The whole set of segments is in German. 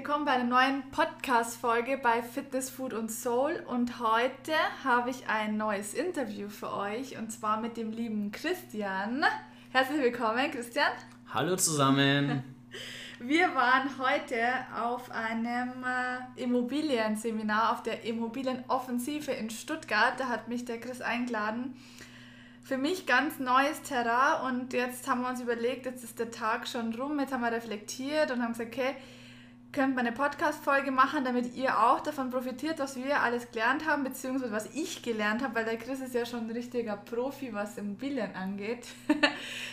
willkommen bei einer neuen Podcast-Folge bei Fitness, Food und Soul. Und heute habe ich ein neues Interview für euch und zwar mit dem lieben Christian. Herzlich willkommen, Christian. Hallo zusammen. Wir waren heute auf einem äh, Immobilienseminar auf der Immobilienoffensive in Stuttgart. Da hat mich der Chris eingeladen. Für mich ganz neues Terrain und jetzt haben wir uns überlegt, jetzt ist der Tag schon rum, jetzt haben wir reflektiert und haben gesagt, okay, könnt man eine Podcast-Folge machen, damit ihr auch davon profitiert, was wir alles gelernt haben, beziehungsweise was ich gelernt habe, weil der Chris ist ja schon ein richtiger Profi, was Immobilien angeht.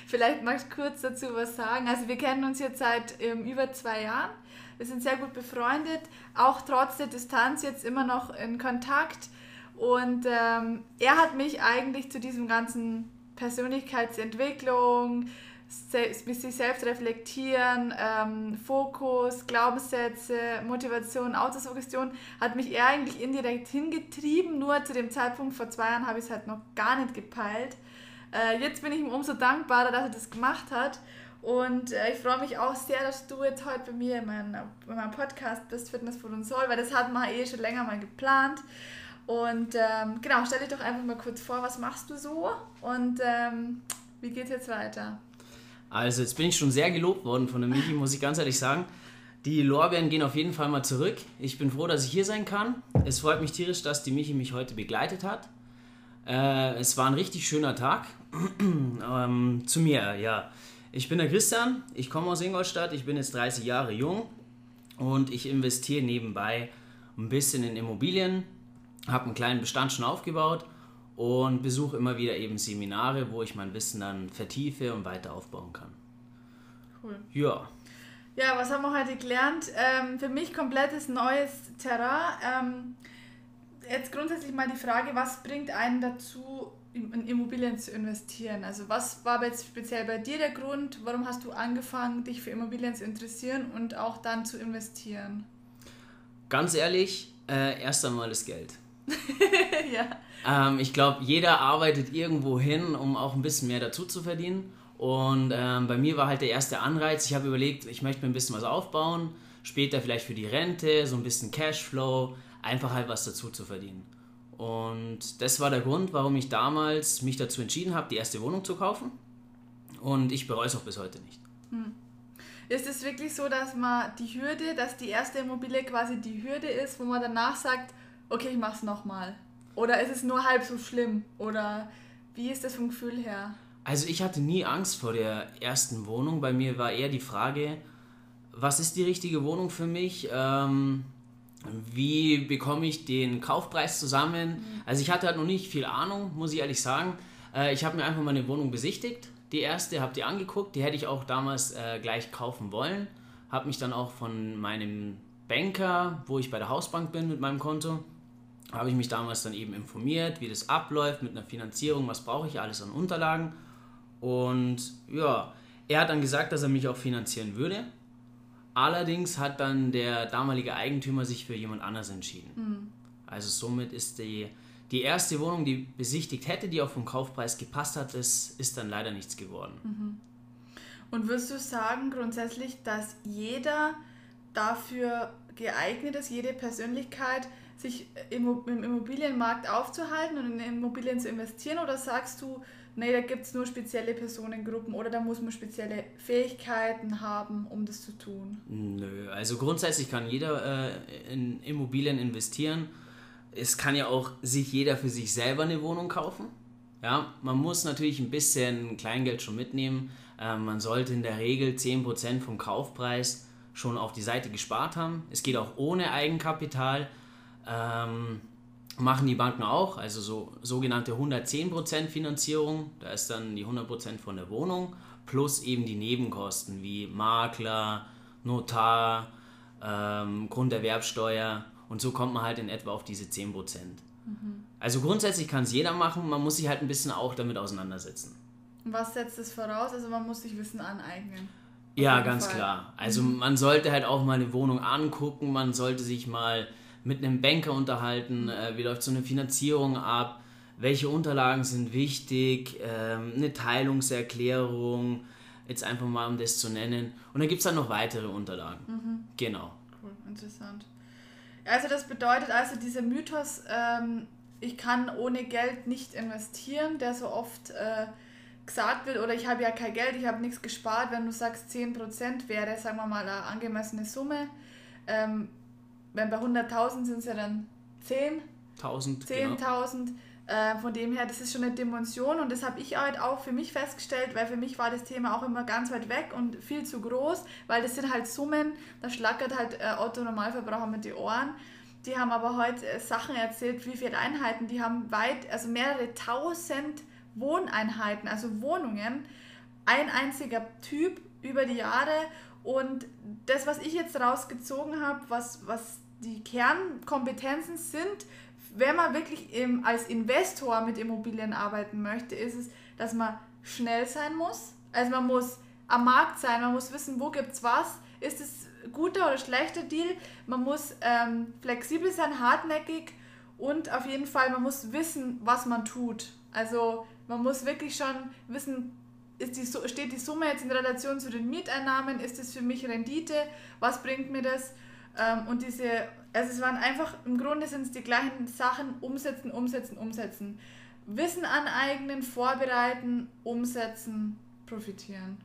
Vielleicht magst du kurz dazu was sagen. Also wir kennen uns jetzt seit ähm, über zwei Jahren. Wir sind sehr gut befreundet, auch trotz der Distanz jetzt immer noch in Kontakt. Und ähm, er hat mich eigentlich zu diesem ganzen Persönlichkeitsentwicklung, sich selbst reflektieren, ähm, Fokus, Glaubenssätze, Motivation, Autosuggestion, hat mich eher eigentlich indirekt hingetrieben. Nur zu dem Zeitpunkt vor zwei Jahren habe ich es halt noch gar nicht gepeilt. Äh, jetzt bin ich ihm umso dankbarer, dass er das gemacht hat. Und äh, ich freue mich auch sehr, dass du jetzt heute bei mir in, mein, in meinem Podcast bist, Fitness Food und Soul, weil das hatten wir eh schon länger mal geplant. Und ähm, genau, stell dich doch einfach mal kurz vor, was machst du so und ähm, wie geht es jetzt weiter? Also jetzt bin ich schon sehr gelobt worden von der Michi, muss ich ganz ehrlich sagen. Die Lorbeeren gehen auf jeden Fall mal zurück. Ich bin froh, dass ich hier sein kann. Es freut mich tierisch, dass die Michi mich heute begleitet hat. Äh, es war ein richtig schöner Tag. ähm, zu mir, ja. Ich bin der Christian, ich komme aus Ingolstadt, ich bin jetzt 30 Jahre jung und ich investiere nebenbei ein bisschen in Immobilien, habe einen kleinen Bestand schon aufgebaut und besuche immer wieder eben Seminare, wo ich mein Wissen dann vertiefe und weiter aufbauen kann. Cool. Ja. Ja, was haben wir heute gelernt? Ähm, für mich komplettes neues Terrain. Ähm, jetzt grundsätzlich mal die Frage, was bringt einen dazu, in Immobilien zu investieren? Also was war jetzt speziell bei dir der Grund? Warum hast du angefangen, dich für Immobilien zu interessieren und auch dann zu investieren? Ganz ehrlich, äh, erst einmal das Geld. ja. Ähm, ich glaube, jeder arbeitet irgendwo hin, um auch ein bisschen mehr dazu zu verdienen. Und ähm, bei mir war halt der erste Anreiz, ich habe überlegt, ich möchte mir ein bisschen was aufbauen, später vielleicht für die Rente, so ein bisschen Cashflow, einfach halt was dazu zu verdienen. Und das war der Grund, warum ich damals mich dazu entschieden habe, die erste Wohnung zu kaufen. Und ich bereue es auch bis heute nicht. Hm. Ist es wirklich so, dass man die Hürde, dass die erste Immobilie quasi die Hürde ist, wo man danach sagt, okay, ich mach's nochmal? Oder ist es nur halb so schlimm? Oder wie ist das vom Gefühl her? Also ich hatte nie Angst vor der ersten Wohnung. Bei mir war eher die Frage, was ist die richtige Wohnung für mich? Ähm, wie bekomme ich den Kaufpreis zusammen? Mhm. Also ich hatte halt noch nicht viel Ahnung, muss ich ehrlich sagen. Äh, ich habe mir einfach meine Wohnung besichtigt. Die erste, habe die angeguckt. Die hätte ich auch damals äh, gleich kaufen wollen. Habe mich dann auch von meinem Banker, wo ich bei der Hausbank bin mit meinem Konto, habe ich mich damals dann eben informiert, wie das abläuft mit einer Finanzierung, was brauche ich alles an Unterlagen. Und ja, er hat dann gesagt, dass er mich auch finanzieren würde. Allerdings hat dann der damalige Eigentümer sich für jemand anders entschieden. Mhm. Also somit ist die, die erste Wohnung, die besichtigt hätte, die auch vom Kaufpreis gepasst hat, das ist dann leider nichts geworden. Mhm. Und würdest du sagen grundsätzlich, dass jeder dafür geeignet ist, jede Persönlichkeit, sich im Immobilienmarkt aufzuhalten und in Immobilien zu investieren? Oder sagst du, nee, da gibt es nur spezielle Personengruppen oder da muss man spezielle Fähigkeiten haben, um das zu tun? Nö, also grundsätzlich kann jeder äh, in Immobilien investieren. Es kann ja auch sich jeder für sich selber eine Wohnung kaufen. Ja, man muss natürlich ein bisschen Kleingeld schon mitnehmen. Äh, man sollte in der Regel 10% vom Kaufpreis schon auf die Seite gespart haben. Es geht auch ohne Eigenkapital. Ähm, machen die Banken auch, also so sogenannte 110% Finanzierung. Da ist dann die 100% von der Wohnung plus eben die Nebenkosten wie Makler, Notar, ähm, Grunderwerbsteuer und so kommt man halt in etwa auf diese 10%. Mhm. Also grundsätzlich kann es jeder machen, man muss sich halt ein bisschen auch damit auseinandersetzen. Was setzt es voraus? Also man muss sich Wissen aneignen. Ja, ganz Fall. klar. Also mhm. man sollte halt auch mal eine Wohnung angucken, man sollte sich mal mit einem Banker unterhalten, äh, wie läuft so eine Finanzierung ab, welche Unterlagen sind wichtig, ähm, eine Teilungserklärung, jetzt einfach mal um das zu nennen. Und dann gibt es dann noch weitere Unterlagen. Mhm. Genau. Cool. interessant. Also das bedeutet also dieser Mythos, ähm, ich kann ohne Geld nicht investieren, der so oft äh, gesagt wird, oder ich habe ja kein Geld, ich habe nichts gespart, wenn du sagst 10% wäre, sagen wir mal, eine angemessene Summe. Ähm, wenn bei 100.000 sind es ja dann 10. 10.000. 10.000. Genau. Äh, von dem her, das ist schon eine Dimension und das habe ich halt auch für mich festgestellt, weil für mich war das Thema auch immer ganz weit weg und viel zu groß, weil das sind halt Summen, da schlackert halt äh, Otto Normalverbraucher mit die Ohren. Die haben aber heute äh, Sachen erzählt, wie viele Einheiten, die haben weit, also mehrere tausend Wohneinheiten, also Wohnungen, ein einziger Typ über die Jahre und das, was ich jetzt rausgezogen habe, was, was die Kernkompetenzen sind wenn man wirklich im, als Investor mit Immobilien arbeiten möchte, ist es, dass man schnell sein muss. Also man muss am Markt sein, man muss wissen, wo gibt es was, ist es guter oder schlechter Deal. Man muss ähm, flexibel sein, hartnäckig und auf jeden Fall, man muss wissen, was man tut. Also man muss wirklich schon wissen, ist die, steht die Summe jetzt in Relation zu den Mieteinnahmen, ist es für mich Rendite, was bringt mir das? Ähm, und diese also es waren einfach, im Grunde sind es die gleichen Sachen, umsetzen, umsetzen, umsetzen. Wissen aneignen, vorbereiten, umsetzen, profitieren.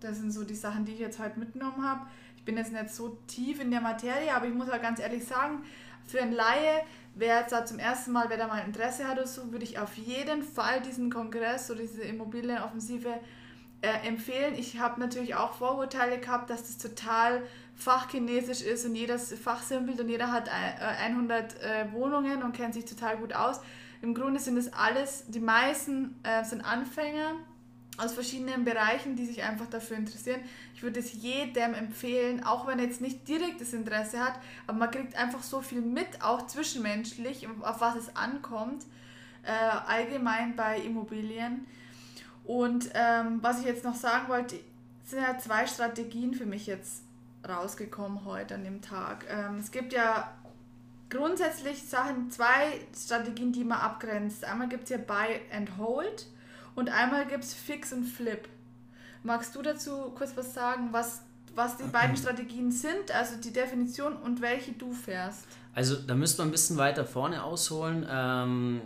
Das sind so die Sachen, die ich jetzt heute mitgenommen habe. Ich bin jetzt nicht so tief in der Materie, aber ich muss auch ganz ehrlich sagen, für einen Laie, wer jetzt da zum ersten Mal, wer da mal Interesse hat oder so, würde ich auf jeden Fall diesen Kongress oder diese Immobilienoffensive äh, empfehlen. Ich habe natürlich auch Vorurteile gehabt, dass das total fachchinesisch ist und jedes fachsimpelt und jeder hat 100 äh, äh, Wohnungen und kennt sich total gut aus. Im Grunde sind es alles, die meisten äh, sind Anfänger aus verschiedenen Bereichen, die sich einfach dafür interessieren. Ich würde es jedem empfehlen, auch wenn er jetzt nicht direkt das Interesse hat, aber man kriegt einfach so viel mit, auch zwischenmenschlich, auf was es ankommt, äh, allgemein bei Immobilien. Und ähm, was ich jetzt noch sagen wollte, sind ja zwei Strategien für mich jetzt rausgekommen heute an dem Tag. Ähm, es gibt ja grundsätzlich Sachen, zwei Strategien, die man abgrenzt. Einmal gibt es ja Buy and Hold und einmal gibt es Fix und Flip. Magst du dazu kurz was sagen, was, was die beiden Strategien sind, also die Definition und welche du fährst? Also da müsste man ein bisschen weiter vorne ausholen. Ähm,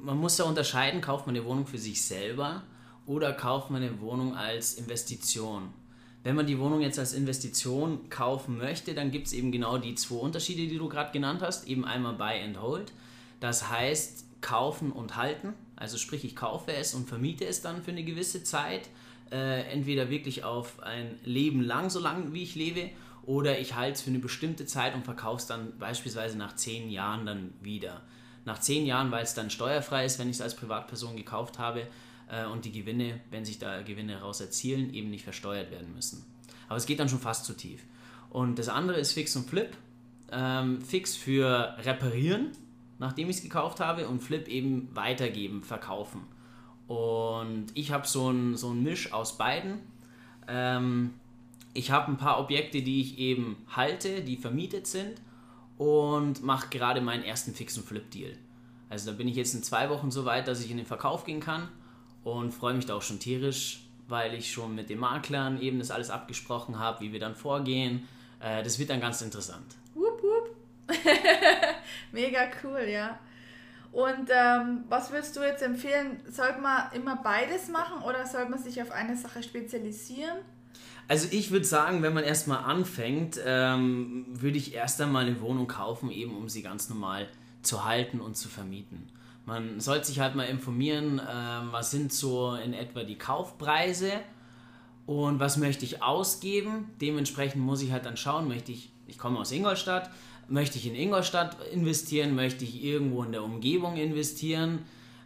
man muss ja unterscheiden, kauft man eine Wohnung für sich selber oder kauft man eine Wohnung als Investition. Wenn man die Wohnung jetzt als Investition kaufen möchte, dann gibt es eben genau die zwei Unterschiede, die du gerade genannt hast. Eben einmal Buy and Hold. Das heißt, kaufen und halten. Also sprich, ich kaufe es und vermiete es dann für eine gewisse Zeit. Äh, entweder wirklich auf ein Leben lang, so lange wie ich lebe, oder ich halte es für eine bestimmte Zeit und verkaufe es dann beispielsweise nach zehn Jahren dann wieder. Nach zehn Jahren, weil es dann steuerfrei ist, wenn ich es als Privatperson gekauft habe, und die Gewinne, wenn sich da Gewinne daraus erzielen, eben nicht versteuert werden müssen. Aber es geht dann schon fast zu tief. Und das andere ist Fix und Flip. Ähm, Fix für reparieren, nachdem ich es gekauft habe, und Flip eben weitergeben, verkaufen. Und ich habe so ein, so ein Misch aus beiden. Ähm, ich habe ein paar Objekte, die ich eben halte, die vermietet sind und mache gerade meinen ersten Fix- und Flip-Deal. Also da bin ich jetzt in zwei Wochen so weit, dass ich in den Verkauf gehen kann und freue mich da auch schon tierisch, weil ich schon mit den Maklern eben das alles abgesprochen habe, wie wir dann vorgehen. Äh, das wird dann ganz interessant. Wupp, wupp. Mega cool, ja. Und ähm, was würdest du jetzt empfehlen? Sollte man immer beides machen oder sollte man sich auf eine Sache spezialisieren? Also ich würde sagen, wenn man erstmal anfängt, ähm, würde ich erst einmal eine Wohnung kaufen, eben um sie ganz normal zu halten und zu vermieten. Man sollte sich halt mal informieren, äh, was sind so in etwa die Kaufpreise und was möchte ich ausgeben. Dementsprechend muss ich halt dann schauen, möchte ich, ich komme aus Ingolstadt, möchte ich in Ingolstadt investieren, möchte ich irgendwo in der Umgebung investieren.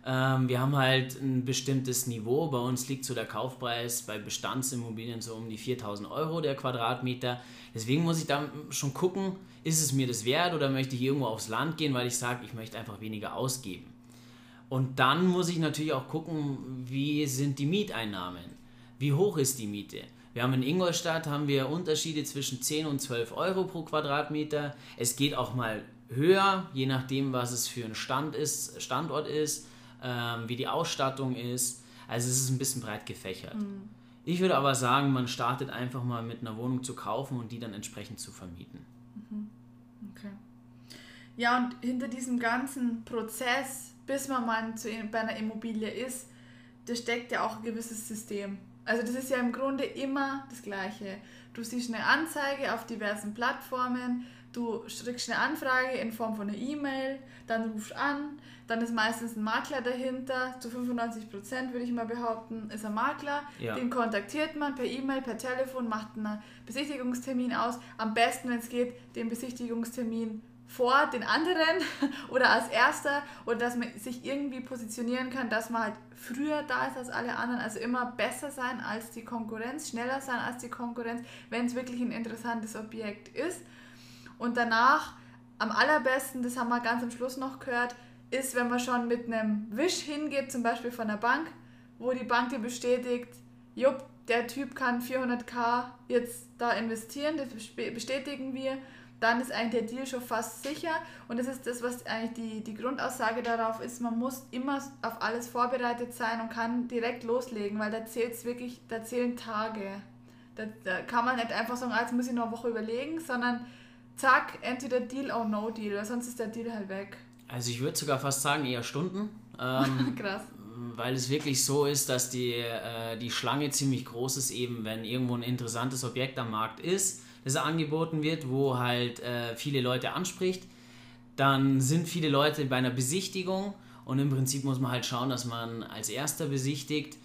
Ähm, wir haben halt ein bestimmtes Niveau. Bei uns liegt so der Kaufpreis bei Bestandsimmobilien so um die 4000 Euro der Quadratmeter. Deswegen muss ich da schon gucken, ist es mir das wert oder möchte ich irgendwo aufs Land gehen, weil ich sage, ich möchte einfach weniger ausgeben. Und dann muss ich natürlich auch gucken, wie sind die Mieteinnahmen? Wie hoch ist die Miete? Wir haben in Ingolstadt haben wir Unterschiede zwischen 10 und 12 Euro pro Quadratmeter. Es geht auch mal höher, je nachdem, was es für ein Stand ist, Standort ist, ähm, wie die Ausstattung ist. Also es ist ein bisschen breit gefächert. Mhm. Ich würde aber sagen, man startet einfach mal mit einer Wohnung zu kaufen und die dann entsprechend zu vermieten. Mhm. Ja, und hinter diesem ganzen Prozess, bis man mal zu, bei einer Immobilie ist, da steckt ja auch ein gewisses System. Also das ist ja im Grunde immer das Gleiche. Du siehst eine Anzeige auf diversen Plattformen, du strickst eine Anfrage in Form von einer E-Mail, dann rufst an, dann ist meistens ein Makler dahinter, zu 95 Prozent würde ich mal behaupten, ist ein Makler. Ja. Den kontaktiert man per E-Mail, per Telefon, macht einen Besichtigungstermin aus. Am besten, wenn es geht, den Besichtigungstermin vor den anderen oder als erster oder dass man sich irgendwie positionieren kann, dass man halt früher da ist als alle anderen, also immer besser sein als die Konkurrenz, schneller sein als die Konkurrenz, wenn es wirklich ein interessantes Objekt ist. Und danach, am allerbesten, das haben wir ganz am Schluss noch gehört, ist, wenn man schon mit einem Wisch hingeht, zum Beispiel von der Bank, wo die Bank dir bestätigt, jupp, der Typ kann 400k jetzt da investieren, das bestätigen wir, dann ist eigentlich der Deal schon fast sicher. Und das ist das, was eigentlich die, die Grundaussage darauf ist, man muss immer auf alles vorbereitet sein und kann direkt loslegen, weil da zählt es wirklich, da zählen Tage. Da, da kann man nicht einfach sagen, ah, jetzt muss ich noch eine Woche überlegen, sondern zack, entweder Deal or no Deal, weil sonst ist der Deal halt weg. Also ich würde sogar fast sagen, eher Stunden. Ähm, Krass. Weil es wirklich so ist, dass die, äh, die Schlange ziemlich groß ist, eben wenn irgendwo ein interessantes Objekt am Markt ist, das angeboten wird, wo halt äh, viele Leute anspricht. Dann sind viele Leute bei einer Besichtigung und im Prinzip muss man halt schauen, dass man als erster besichtigt.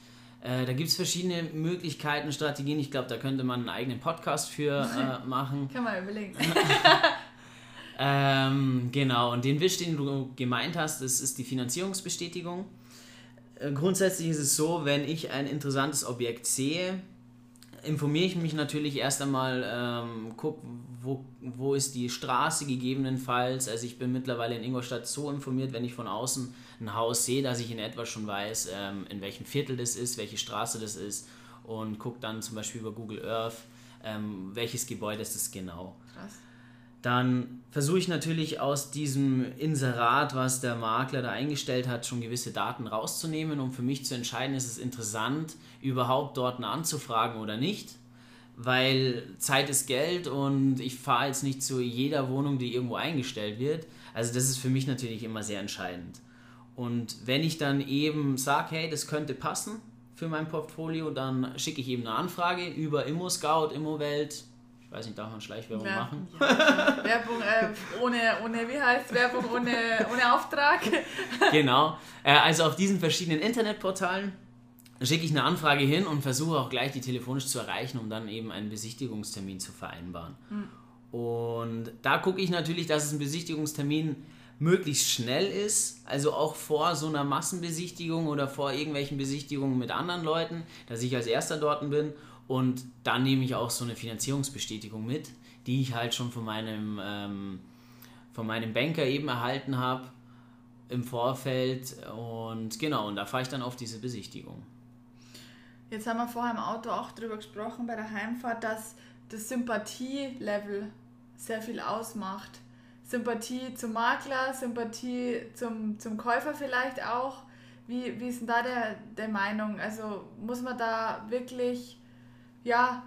Äh, da gibt es verschiedene Möglichkeiten, Strategien. Ich glaube, da könnte man einen eigenen Podcast für äh, machen. Kann man überlegen. Ähm, genau, und den Wisch, den du gemeint hast, das ist die Finanzierungsbestätigung. Äh, grundsätzlich ist es so, wenn ich ein interessantes Objekt sehe, informiere ich mich natürlich erst einmal, ähm, guck, wo, wo ist die Straße gegebenenfalls. Also ich bin mittlerweile in Ingolstadt so informiert, wenn ich von außen ein Haus sehe, dass ich in etwa schon weiß, ähm, in welchem Viertel das ist, welche Straße das ist und gucke dann zum Beispiel über Google Earth, ähm, welches Gebäude ist es genau. Dann versuche ich natürlich aus diesem Inserat, was der Makler da eingestellt hat, schon gewisse Daten rauszunehmen, um für mich zu entscheiden, ist es interessant, überhaupt dort anzufragen oder nicht. Weil Zeit ist Geld und ich fahre jetzt nicht zu jeder Wohnung, die irgendwo eingestellt wird. Also das ist für mich natürlich immer sehr entscheidend. Und wenn ich dann eben sage, hey, das könnte passen für mein Portfolio, dann schicke ich eben eine Anfrage über ImmoScout, ImmoWelt, ich weiß nicht, darf man Schleichwerbung Wer machen? Ja, Werbung äh, ohne, ohne, wie heißt Werbung ohne, ohne Auftrag? genau. Äh, also auf diesen verschiedenen Internetportalen schicke ich eine Anfrage hin und versuche auch gleich die telefonisch zu erreichen, um dann eben einen Besichtigungstermin zu vereinbaren. Mhm. Und da gucke ich natürlich, dass es ein Besichtigungstermin möglichst schnell ist, also auch vor so einer Massenbesichtigung oder vor irgendwelchen Besichtigungen mit anderen Leuten, dass ich als erster dort bin und dann nehme ich auch so eine Finanzierungsbestätigung mit, die ich halt schon von meinem, ähm, von meinem Banker eben erhalten habe im Vorfeld. Und genau, und da fahre ich dann auf diese Besichtigung. Jetzt haben wir vorher im Auto auch darüber gesprochen bei der Heimfahrt, dass das Sympathielevel sehr viel ausmacht. Sympathie zum Makler, Sympathie zum, zum Käufer vielleicht auch. Wie, wie ist denn da der, der Meinung? Also muss man da wirklich ja,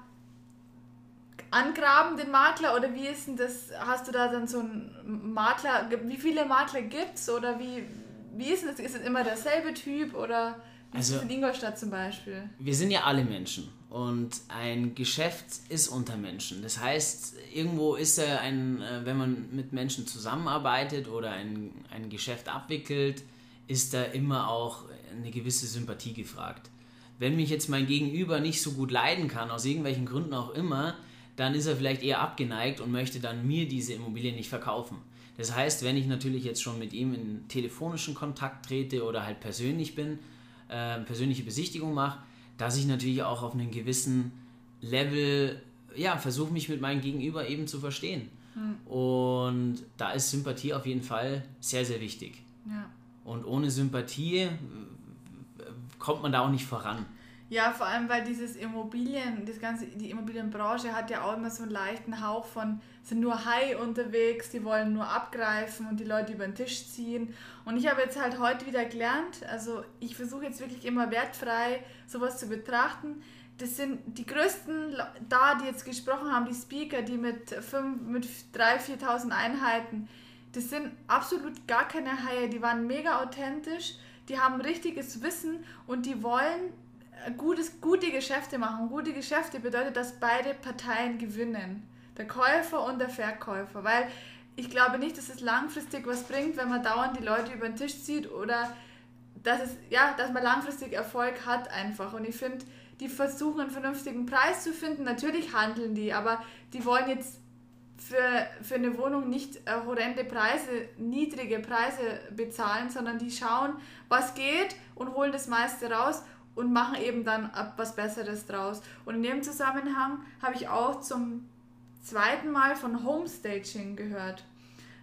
angraben, den Makler? Oder wie ist denn das? Hast du da dann so einen Makler? Wie viele Makler gibt es? Oder wie, wie ist das? Ist es immer derselbe Typ? Oder wie also, ist es in Ingolstadt zum Beispiel? Wir sind ja alle Menschen. Und ein Geschäft ist unter Menschen. Das heißt, irgendwo ist er ein, äh, wenn man mit Menschen zusammenarbeitet oder ein, ein Geschäft abwickelt, ist da immer auch eine gewisse Sympathie gefragt wenn mich jetzt mein Gegenüber nicht so gut leiden kann, aus irgendwelchen Gründen auch immer, dann ist er vielleicht eher abgeneigt und möchte dann mir diese Immobilie nicht verkaufen. Das heißt, wenn ich natürlich jetzt schon mit ihm in telefonischen Kontakt trete oder halt persönlich bin, äh, persönliche Besichtigung mache, dass ich natürlich auch auf einem gewissen Level ja, versuche mich mit meinem Gegenüber eben zu verstehen. Hm. Und da ist Sympathie auf jeden Fall sehr, sehr wichtig. Ja. Und ohne Sympathie kommt man da auch nicht voran. Ja, vor allem, weil dieses Immobilien, das ganze, die Immobilienbranche hat ja auch immer so einen leichten Hauch von, sind nur High unterwegs, die wollen nur abgreifen und die Leute über den Tisch ziehen. Und ich habe jetzt halt heute wieder gelernt, also ich versuche jetzt wirklich immer wertfrei sowas zu betrachten. Das sind die größten da, die jetzt gesprochen haben, die Speaker, die mit, mit 3.000, 4.000 Einheiten, das sind absolut gar keine Haie, die waren mega authentisch, die haben richtiges Wissen und die wollen gutes, gute Geschäfte machen. Gute Geschäfte bedeutet, dass beide Parteien gewinnen. Der Käufer und der Verkäufer. Weil ich glaube nicht, dass es langfristig was bringt, wenn man dauernd die Leute über den Tisch zieht oder dass, es, ja, dass man langfristig Erfolg hat einfach. Und ich finde, die versuchen einen vernünftigen Preis zu finden. Natürlich handeln die, aber die wollen jetzt für, für eine Wohnung nicht äh, horrende Preise, niedrige Preise bezahlen, sondern die schauen, was geht und holen das meiste raus und machen eben dann was Besseres draus. Und in dem Zusammenhang habe ich auch zum zweiten Mal von Homestaging gehört.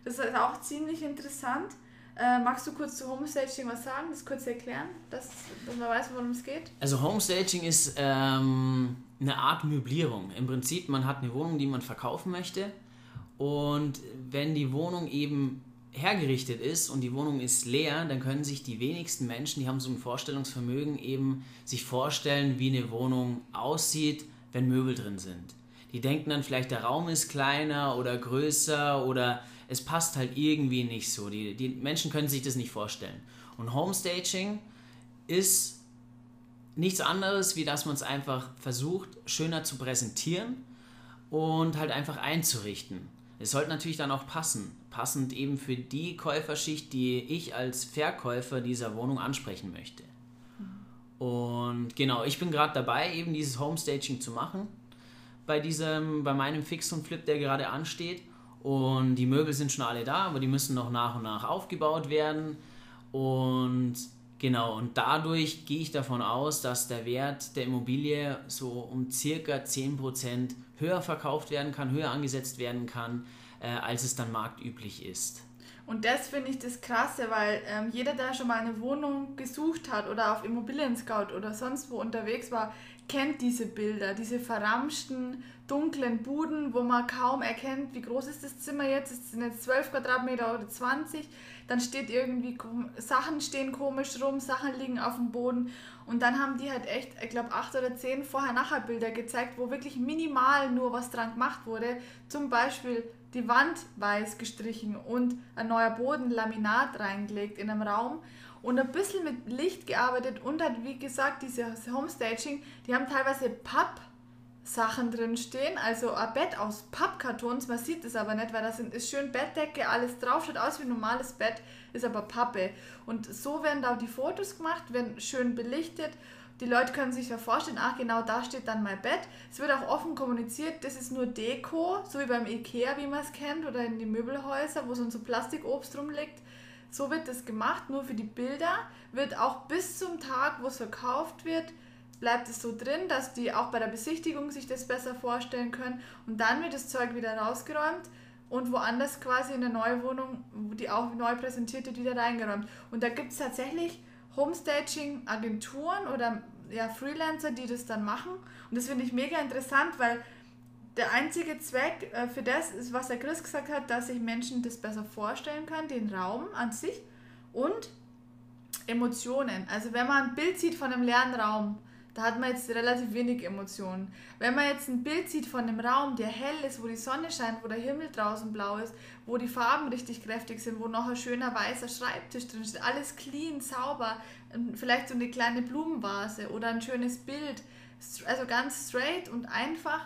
Das ist auch ziemlich interessant. Äh, magst du kurz zu Homestaging was sagen, das kurz erklären, dass, dass man weiß, worum es geht? Also Homestaging ist ähm, eine Art Möblierung. Im Prinzip, man hat eine Wohnung, die man verkaufen möchte und wenn die Wohnung eben hergerichtet ist und die Wohnung ist leer, dann können sich die wenigsten Menschen, die haben so ein Vorstellungsvermögen, eben sich vorstellen, wie eine Wohnung aussieht, wenn Möbel drin sind. Die denken dann vielleicht, der Raum ist kleiner oder größer oder es passt halt irgendwie nicht so. Die, die Menschen können sich das nicht vorstellen. Und Homestaging ist nichts anderes, wie dass man es einfach versucht, schöner zu präsentieren und halt einfach einzurichten. Es sollte natürlich dann auch passen. Passend eben für die Käuferschicht, die ich als Verkäufer dieser Wohnung ansprechen möchte. Und genau, ich bin gerade dabei, eben dieses Homestaging zu machen. Bei, diesem, bei meinem Fix und Flip, der gerade ansteht. Und die Möbel sind schon alle da, aber die müssen noch nach und nach aufgebaut werden. Und genau, und dadurch gehe ich davon aus, dass der Wert der Immobilie so um circa 10% höher verkauft werden kann, höher angesetzt werden kann, äh, als es dann marktüblich ist. Und das finde ich das Krasse, weil ähm, jeder, der schon mal eine Wohnung gesucht hat oder auf Immobilien Scout oder sonst wo unterwegs war, kennt diese Bilder, diese verramschten, dunklen Buden, wo man kaum erkennt, wie groß ist das Zimmer jetzt, es sind jetzt 12 Quadratmeter oder 20, dann steht irgendwie, Sachen stehen komisch rum, Sachen liegen auf dem Boden. Und dann haben die halt echt, ich glaube, acht oder zehn Vorher-Nachher-Bilder gezeigt, wo wirklich minimal nur was dran gemacht wurde, zum Beispiel die Wand weiß gestrichen und ein neuer Boden, Laminat reingelegt in einem Raum und ein bisschen mit Licht gearbeitet und hat, wie gesagt, diese Homestaging, die haben teilweise Pappsachen drin stehen, also ein Bett aus Pappkartons, man sieht es aber nicht, weil da ist schön Bettdecke, alles drauf, schaut aus wie ein normales Bett, ist aber Pappe. Und so werden da die Fotos gemacht, werden schön belichtet die Leute können sich ja vorstellen, ach genau, da steht dann mein Bett. Es wird auch offen kommuniziert, das ist nur Deko, so wie beim Ikea, wie man es kennt, oder in den Möbelhäusern, wo so ein Plastikobst rumliegt. So wird das gemacht, nur für die Bilder. Wird auch bis zum Tag, wo es verkauft wird, bleibt es so drin, dass die auch bei der Besichtigung sich das besser vorstellen können. Und dann wird das Zeug wieder rausgeräumt und woanders quasi in der Neuwohnung, die auch neu präsentiert wird, wieder reingeräumt. Und da gibt es tatsächlich Homestaging-Agenturen oder ja, Freelancer, die das dann machen. Und das finde ich mega interessant, weil der einzige Zweck äh, für das ist, was der Chris gesagt hat, dass sich Menschen das besser vorstellen können, den Raum an sich und Emotionen. Also wenn man ein Bild sieht von einem leeren Raum, da hat man jetzt relativ wenig Emotionen. Wenn man jetzt ein Bild sieht von einem Raum, der hell ist, wo die Sonne scheint, wo der Himmel draußen blau ist, wo die Farben richtig kräftig sind, wo noch ein schöner weißer Schreibtisch drin steht, alles clean, sauber, vielleicht so eine kleine Blumenvase oder ein schönes Bild, also ganz straight und einfach.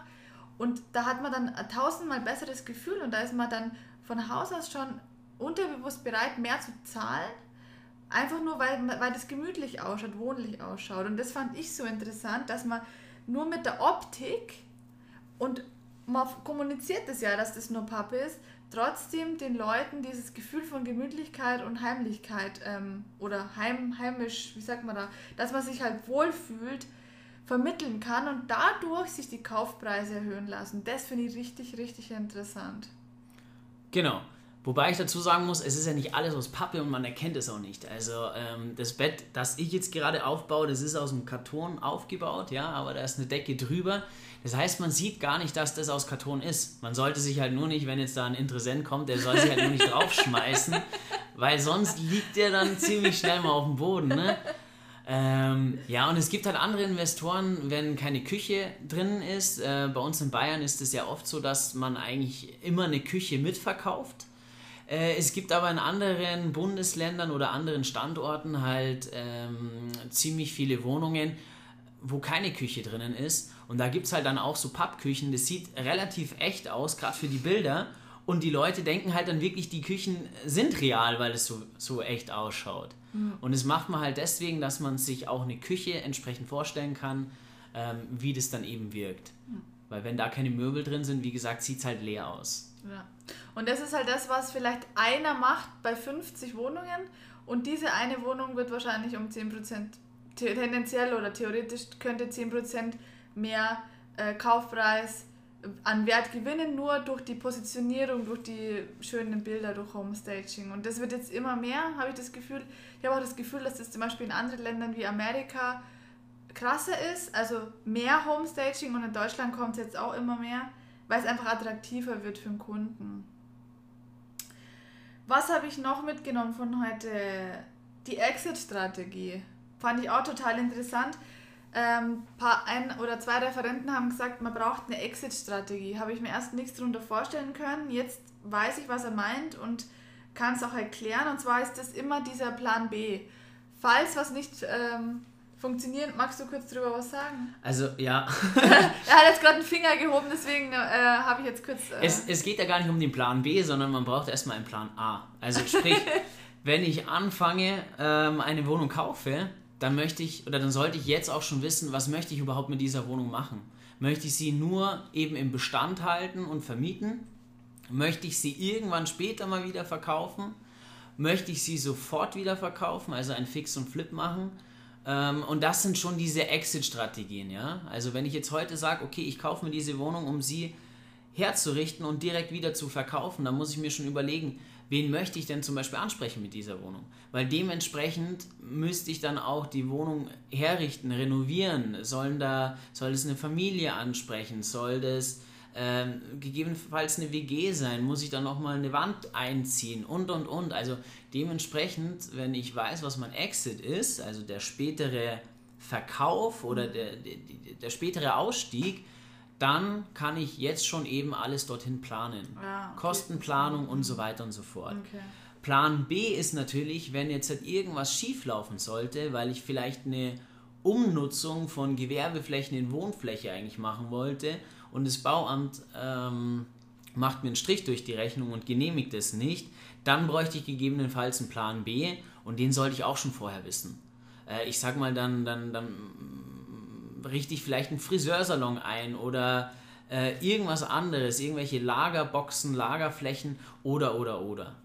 Und da hat man dann ein tausendmal besseres Gefühl und da ist man dann von Haus aus schon unterbewusst bereit, mehr zu zahlen Einfach nur, weil, weil das gemütlich ausschaut, wohnlich ausschaut. Und das fand ich so interessant, dass man nur mit der Optik und man kommuniziert das ja, dass das nur Pappe ist, trotzdem den Leuten dieses Gefühl von Gemütlichkeit und Heimlichkeit ähm, oder heim, heimisch, wie sagt man da, dass man sich halt wohlfühlt, vermitteln kann und dadurch sich die Kaufpreise erhöhen lassen. Das finde ich richtig, richtig interessant. Genau. Wobei ich dazu sagen muss, es ist ja nicht alles aus Pappe und man erkennt es auch nicht. Also ähm, das Bett, das ich jetzt gerade aufbaue, das ist aus einem Karton aufgebaut, ja, aber da ist eine Decke drüber. Das heißt, man sieht gar nicht, dass das aus Karton ist. Man sollte sich halt nur nicht, wenn jetzt da ein Interessent kommt, der soll sich halt nur nicht draufschmeißen, weil sonst liegt der dann ziemlich schnell mal auf dem Boden, ne? Ähm, ja, und es gibt halt andere Investoren, wenn keine Küche drin ist. Äh, bei uns in Bayern ist es ja oft so, dass man eigentlich immer eine Küche mitverkauft. Äh, es gibt aber in anderen Bundesländern oder anderen Standorten halt ähm, ziemlich viele Wohnungen, wo keine Küche drinnen ist. Und da gibt es halt dann auch so Pappküchen. Das sieht relativ echt aus, gerade für die Bilder. Und die Leute denken halt dann wirklich, die Küchen sind real, weil es so, so echt ausschaut. Mhm. Und das macht man halt deswegen, dass man sich auch eine Küche entsprechend vorstellen kann, ähm, wie das dann eben wirkt. Mhm. Weil wenn da keine Möbel drin sind, wie gesagt, sieht es halt leer aus. Ja. Und das ist halt das, was vielleicht einer macht bei 50 Wohnungen und diese eine Wohnung wird wahrscheinlich um 10% tendenziell oder theoretisch könnte 10% mehr äh, Kaufpreis an Wert gewinnen, nur durch die Positionierung, durch die schönen Bilder, durch Homestaging. Und das wird jetzt immer mehr, habe ich das Gefühl. Ich habe auch das Gefühl, dass das zum Beispiel in anderen Ländern wie Amerika krasser ist, also mehr Homestaging und in Deutschland kommt es jetzt auch immer mehr, weil es einfach attraktiver wird für den Kunden. Was habe ich noch mitgenommen von heute? Die Exit-Strategie. Fand ich auch total interessant ähm, ein oder zwei Referenten haben gesagt, man braucht eine Exit-Strategie. Habe ich mir erst nichts darunter vorstellen können. Jetzt weiß ich, was er meint und kann es auch erklären. Und zwar ist das immer dieser Plan B. Falls was nicht ähm, funktioniert, magst du kurz darüber was sagen? Also, ja. er hat jetzt gerade einen Finger gehoben, deswegen äh, habe ich jetzt kurz. Äh es, es geht ja gar nicht um den Plan B, sondern man braucht erstmal einen Plan A. Also, sprich, wenn ich anfange, ähm, eine Wohnung kaufe, dann möchte ich oder dann sollte ich jetzt auch schon wissen, was möchte ich überhaupt mit dieser Wohnung machen. Möchte ich sie nur eben im Bestand halten und vermieten? Möchte ich sie irgendwann später mal wieder verkaufen? Möchte ich sie sofort wieder verkaufen, also ein Fix und Flip machen? Ähm, und das sind schon diese Exit-Strategien, ja. Also wenn ich jetzt heute sage, okay, ich kaufe mir diese Wohnung, um sie herzurichten und direkt wieder zu verkaufen, dann muss ich mir schon überlegen, wen möchte ich denn zum Beispiel ansprechen mit dieser Wohnung? Weil dementsprechend müsste ich dann auch die Wohnung herrichten, renovieren. Sollen da, soll es eine Familie ansprechen? Soll das ähm, gegebenenfalls eine WG sein? Muss ich dann nochmal eine Wand einziehen? Und, und, und. Also dementsprechend, wenn ich weiß, was mein Exit ist, also der spätere Verkauf oder der, der, der spätere Ausstieg, dann kann ich jetzt schon eben alles dorthin planen. Ah, okay. Kostenplanung und so weiter und so fort. Okay. Plan B ist natürlich, wenn jetzt halt irgendwas schieflaufen sollte, weil ich vielleicht eine Umnutzung von Gewerbeflächen in Wohnfläche eigentlich machen wollte und das Bauamt ähm, macht mir einen Strich durch die Rechnung und genehmigt es nicht, dann bräuchte ich gegebenenfalls einen Plan B und den sollte ich auch schon vorher wissen. Äh, ich sag mal, dann, dann, dann richte ich vielleicht einen Friseursalon ein oder äh, irgendwas anderes, irgendwelche Lagerboxen, Lagerflächen oder, oder, oder.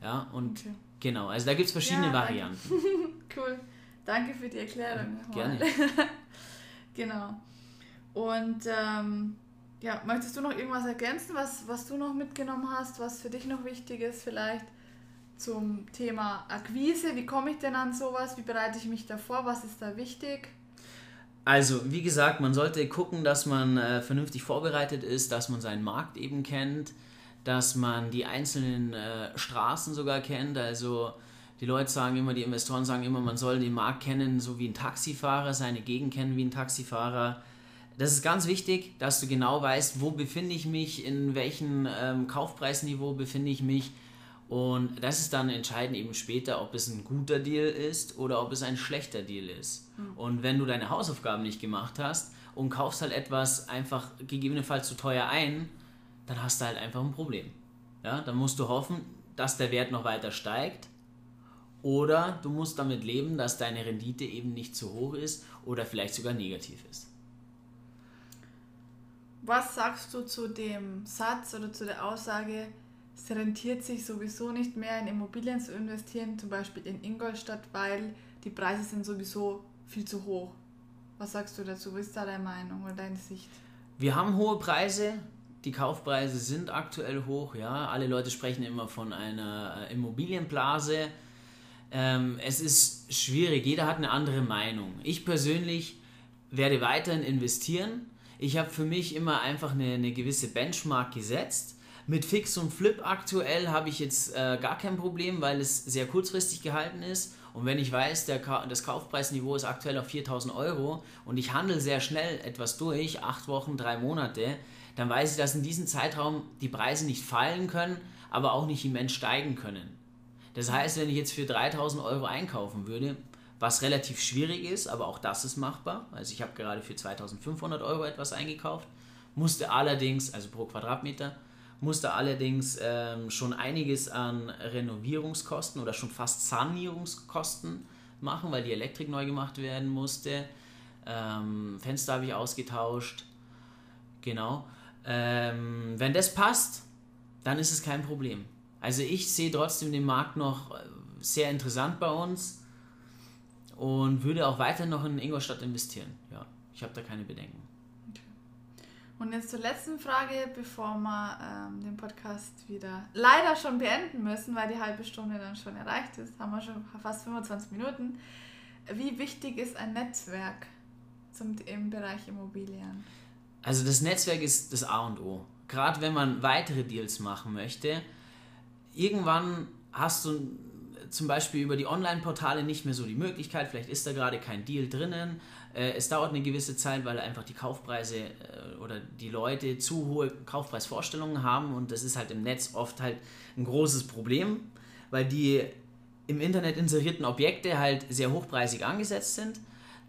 Ja, und okay. genau, also da gibt es verschiedene ja, Varianten. cool. Danke für die Erklärung. Gerne. genau. Und ähm, ja, möchtest du noch irgendwas ergänzen, was, was du noch mitgenommen hast, was für dich noch wichtig ist vielleicht zum Thema Akquise? Wie komme ich denn an sowas? Wie bereite ich mich davor? Was ist da wichtig? Also, wie gesagt, man sollte gucken, dass man äh, vernünftig vorbereitet ist, dass man seinen Markt eben kennt, dass man die einzelnen äh, Straßen sogar kennt. Also, die Leute sagen immer, die Investoren sagen immer, man soll den Markt kennen, so wie ein Taxifahrer, seine Gegend kennen wie ein Taxifahrer. Das ist ganz wichtig, dass du genau weißt, wo befinde ich mich, in welchem ähm, Kaufpreisniveau befinde ich mich und das ist dann entscheidend eben später, ob es ein guter Deal ist oder ob es ein schlechter Deal ist. Mhm. Und wenn du deine Hausaufgaben nicht gemacht hast und kaufst halt etwas einfach gegebenenfalls zu teuer ein, dann hast du halt einfach ein Problem. Ja, dann musst du hoffen, dass der Wert noch weiter steigt oder du musst damit leben, dass deine Rendite eben nicht zu hoch ist oder vielleicht sogar negativ ist. Was sagst du zu dem Satz oder zu der Aussage, es rentiert sich sowieso nicht mehr in Immobilien zu investieren, zum Beispiel in Ingolstadt, weil die Preise sind sowieso viel zu hoch. Was sagst du dazu? Was ist da deine Meinung oder deine Sicht? Wir haben hohe Preise, die Kaufpreise sind aktuell hoch, ja. Alle Leute sprechen immer von einer äh, Immobilienblase. Ähm, es ist schwierig, jeder hat eine andere Meinung. Ich persönlich werde weiterhin investieren. Ich habe für mich immer einfach eine, eine gewisse Benchmark gesetzt mit Fix und Flip aktuell habe ich jetzt äh, gar kein Problem, weil es sehr kurzfristig gehalten ist Und wenn ich weiß, der, das Kaufpreisniveau ist aktuell auf 4000 Euro und ich handle sehr schnell etwas durch, acht Wochen, drei Monate, dann weiß ich, dass in diesem Zeitraum die Preise nicht fallen können, aber auch nicht immens steigen können. Das heißt, wenn ich jetzt für 3000 Euro einkaufen würde, was relativ schwierig ist, aber auch das ist machbar. Also ich habe gerade für 2500 Euro etwas eingekauft, musste allerdings, also pro Quadratmeter, musste allerdings ähm, schon einiges an Renovierungskosten oder schon fast Sanierungskosten machen, weil die Elektrik neu gemacht werden musste. Ähm, Fenster habe ich ausgetauscht. Genau. Ähm, wenn das passt, dann ist es kein Problem. Also ich sehe trotzdem den Markt noch äh, sehr interessant bei uns und würde auch weiter noch in Ingolstadt investieren. Ja, ich habe da keine Bedenken. Und jetzt zur letzten Frage, bevor wir ähm, den Podcast wieder leider schon beenden müssen, weil die halbe Stunde dann schon erreicht ist, haben wir schon fast 25 Minuten. Wie wichtig ist ein Netzwerk zum, im Bereich Immobilien? Also das Netzwerk ist das A und O. Gerade wenn man weitere Deals machen möchte, irgendwann hast du zum Beispiel über die Online-Portale nicht mehr so die Möglichkeit, vielleicht ist da gerade kein Deal drinnen. Äh, es dauert eine gewisse Zeit, weil einfach die Kaufpreise äh, oder die Leute zu hohe Kaufpreisvorstellungen haben und das ist halt im Netz oft halt ein großes Problem, weil die im Internet inserierten Objekte halt sehr hochpreisig angesetzt sind.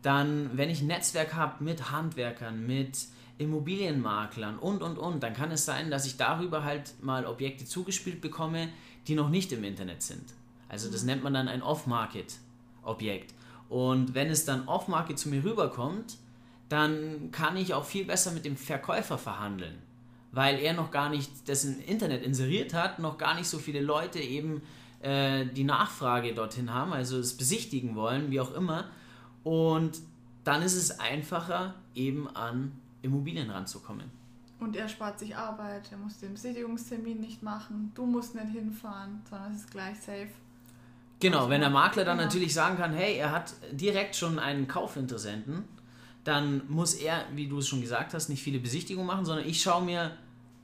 Dann, wenn ich ein Netzwerk habe mit Handwerkern, mit Immobilienmaklern und und und, dann kann es sein, dass ich darüber halt mal Objekte zugespielt bekomme, die noch nicht im Internet sind. Also das nennt man dann ein Off-Market-Objekt. Und wenn es dann Off-Market zu mir rüberkommt, dann kann ich auch viel besser mit dem Verkäufer verhandeln, weil er noch gar nicht im Internet inseriert hat, noch gar nicht so viele Leute eben äh, die Nachfrage dorthin haben, also es besichtigen wollen, wie auch immer. Und dann ist es einfacher, eben an Immobilien ranzukommen. Und er spart sich Arbeit, er muss den Besichtigungstermin nicht machen, du musst nicht hinfahren, sondern es ist gleich safe. Genau, wenn der Makler dann natürlich sagen kann, hey, er hat direkt schon einen Kaufinteressenten, dann muss er, wie du es schon gesagt hast, nicht viele Besichtigungen machen, sondern ich schaue mir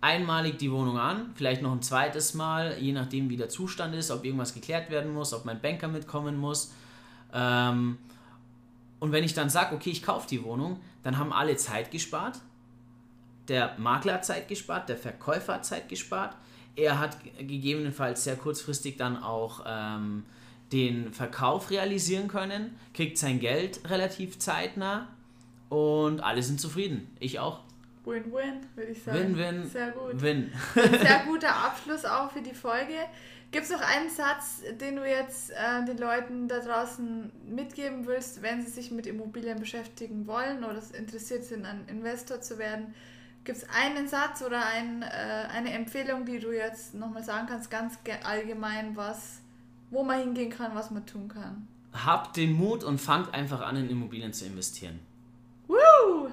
einmalig die Wohnung an, vielleicht noch ein zweites Mal, je nachdem wie der Zustand ist, ob irgendwas geklärt werden muss, ob mein Banker mitkommen muss. Ähm, und wenn ich dann sage, okay, ich kaufe die Wohnung, dann haben alle Zeit gespart. Der Makler hat Zeit gespart, der Verkäufer hat Zeit gespart. Er hat gegebenenfalls sehr kurzfristig dann auch ähm, den Verkauf realisieren können, kriegt sein Geld relativ zeitnah und alle sind zufrieden. Ich auch. Win-win, würde ich sagen. Win-win. Sehr gut. Win. sehr guter Abschluss auch für die Folge. Gibt es noch einen Satz, den du jetzt äh, den Leuten da draußen mitgeben willst, wenn sie sich mit Immobilien beschäftigen wollen oder interessiert sind, ein Investor zu werden? Gibt es einen Satz oder ein, äh, eine Empfehlung, die du jetzt nochmal sagen kannst, ganz allgemein, was wo man hingehen kann, was man tun kann. Habt den Mut und fangt einfach an, in Immobilien zu investieren. Woo!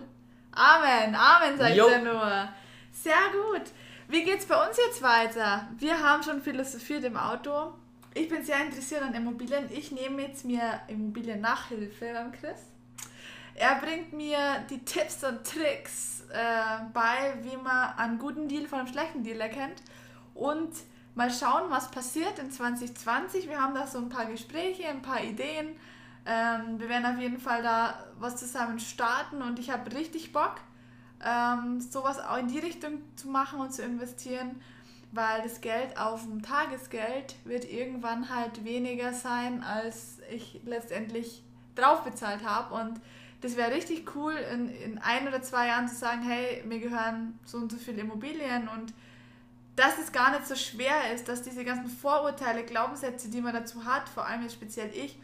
Amen, Amen, sagt er nur. Sehr gut. Wie geht's bei uns jetzt weiter? Wir haben schon philosophiert im Auto. Ich bin sehr interessiert an Immobilien. Ich nehme jetzt mir Immobilien-Nachhilfe beim Chris. Er bringt mir die Tipps und Tricks äh, bei, wie man einen guten Deal von einem schlechten Deal erkennt. Und mal schauen, was passiert in 2020. Wir haben da so ein paar Gespräche, ein paar Ideen. Ähm, wir werden auf jeden Fall da was zusammen starten und ich habe richtig Bock, ähm, sowas auch in die Richtung zu machen und zu investieren, weil das Geld auf dem Tagesgeld wird irgendwann halt weniger sein, als ich letztendlich drauf bezahlt habe und das wäre richtig cool, in, in ein oder zwei Jahren zu sagen, hey, mir gehören so und so viele Immobilien und dass es gar nicht so schwer ist, dass diese ganzen Vorurteile, Glaubenssätze, die man dazu hat, vor allem jetzt speziell ich,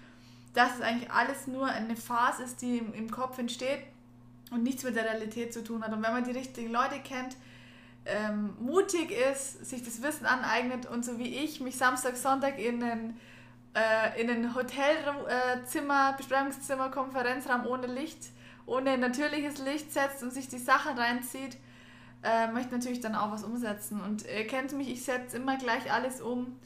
dass es eigentlich alles nur eine Phase ist, die im, im Kopf entsteht und nichts mit der Realität zu tun hat. Und wenn man die richtigen Leute kennt, ähm, mutig ist, sich das Wissen aneignet und so wie ich mich Samstag, Sonntag in den äh, in ein Hotelzimmer, äh, Besprechungszimmer, Konferenzraum ohne Licht, ohne natürliches Licht setzt und sich die Sachen reinzieht, äh, möchte natürlich dann auch was umsetzen. Und ihr kennt mich, ich setze immer gleich alles um.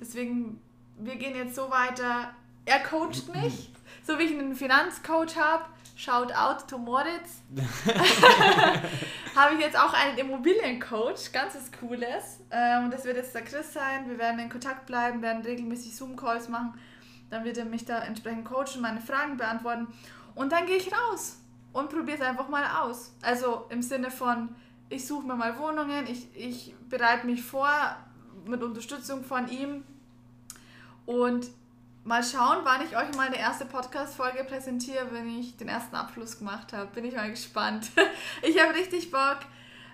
Deswegen, wir gehen jetzt so weiter. Er coacht mich, so wie ich einen Finanzcoach habe. Shout out to Moritz. habe ich jetzt auch einen Immobiliencoach, ganz was Cooles. Ähm, und das wird jetzt der Chris sein. Wir werden in Kontakt bleiben, werden regelmäßig Zoom-Calls machen. Dann wird er mich da entsprechend coachen, meine Fragen beantworten. Und dann gehe ich raus und probiere es einfach mal aus. Also im Sinne von, ich suche mir mal Wohnungen, ich, ich bereite mich vor mit Unterstützung von ihm und mal schauen, wann ich euch mal eine erste Podcast-Folge präsentiere, wenn ich den ersten Abschluss gemacht habe. Bin ich mal gespannt. ich habe richtig Bock.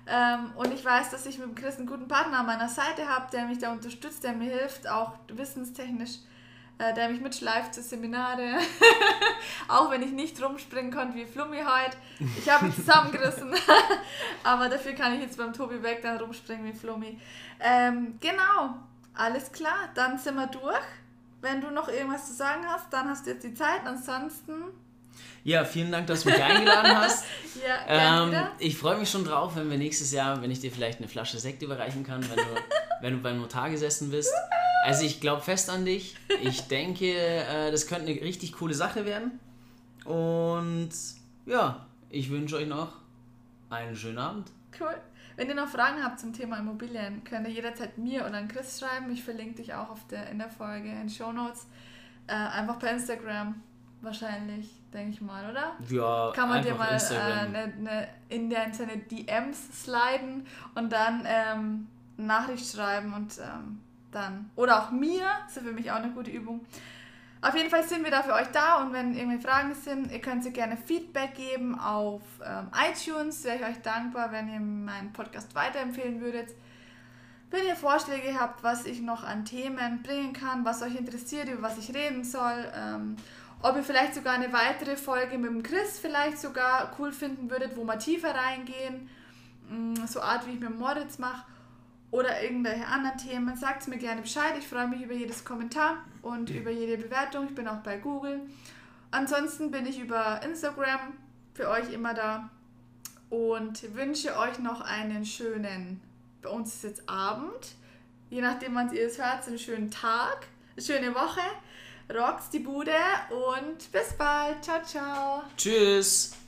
Ähm, und ich weiß, dass ich mit Chris einen guten Partner an meiner Seite habe, der mich da unterstützt, der mir hilft, auch wissenstechnisch, der mich mitschleift zu Seminare. auch wenn ich nicht rumspringen konnte wie Flummi heute. Ich habe mich zusammengerissen. Aber dafür kann ich jetzt beim Tobi Beck dann rumspringen wie Flummi. Ähm, genau, alles klar, dann sind wir durch. Wenn du noch irgendwas zu sagen hast, dann hast du jetzt die Zeit. Ansonsten ja, vielen Dank, dass du mich eingeladen hast. ja, ähm, ich freue mich schon drauf, wenn wir nächstes Jahr, wenn ich dir vielleicht eine Flasche Sekt überreichen kann, wenn du, wenn du beim Notar gesessen bist. Also ich glaube fest an dich. Ich denke, äh, das könnte eine richtig coole Sache werden. Und ja, ich wünsche euch noch einen schönen Abend. Cool. Wenn ihr noch Fragen habt zum Thema Immobilien, könnt ihr jederzeit mir oder an Chris schreiben. Ich verlinke dich auch auf der, in der Folge in Show Notes. Äh, einfach per Instagram wahrscheinlich, denke ich mal, oder? Ja, Kann man dir mal äh, ne, ne, in der, seine DMs sliden und dann ähm, Nachricht schreiben und ähm, dann. Oder auch mir, das ist für mich auch eine gute Übung. Auf jeden Fall sind wir da für euch da und wenn irgendwie Fragen sind, ihr könnt sie gerne Feedback geben auf ähm, iTunes. Wäre ich euch dankbar, wenn ihr meinen Podcast weiterempfehlen würdet. Wenn ihr Vorschläge habt, was ich noch an Themen bringen kann, was euch interessiert, über was ich reden soll, ähm, ob ihr vielleicht sogar eine weitere Folge mit dem Chris vielleicht sogar cool finden würdet, wo wir tiefer reingehen, mm, so Art wie ich mit Moritz mache oder irgendwelche anderen Themen, sagt mir gerne Bescheid. Ich freue mich über jedes Kommentar und über jede Bewertung. Ich bin auch bei Google. Ansonsten bin ich über Instagram für euch immer da und wünsche euch noch einen schönen, bei uns ist jetzt Abend, je nachdem wann ihr es hört, einen schönen Tag, eine schöne Woche. Rocks die Bude und bis bald. Ciao, ciao. Tschüss.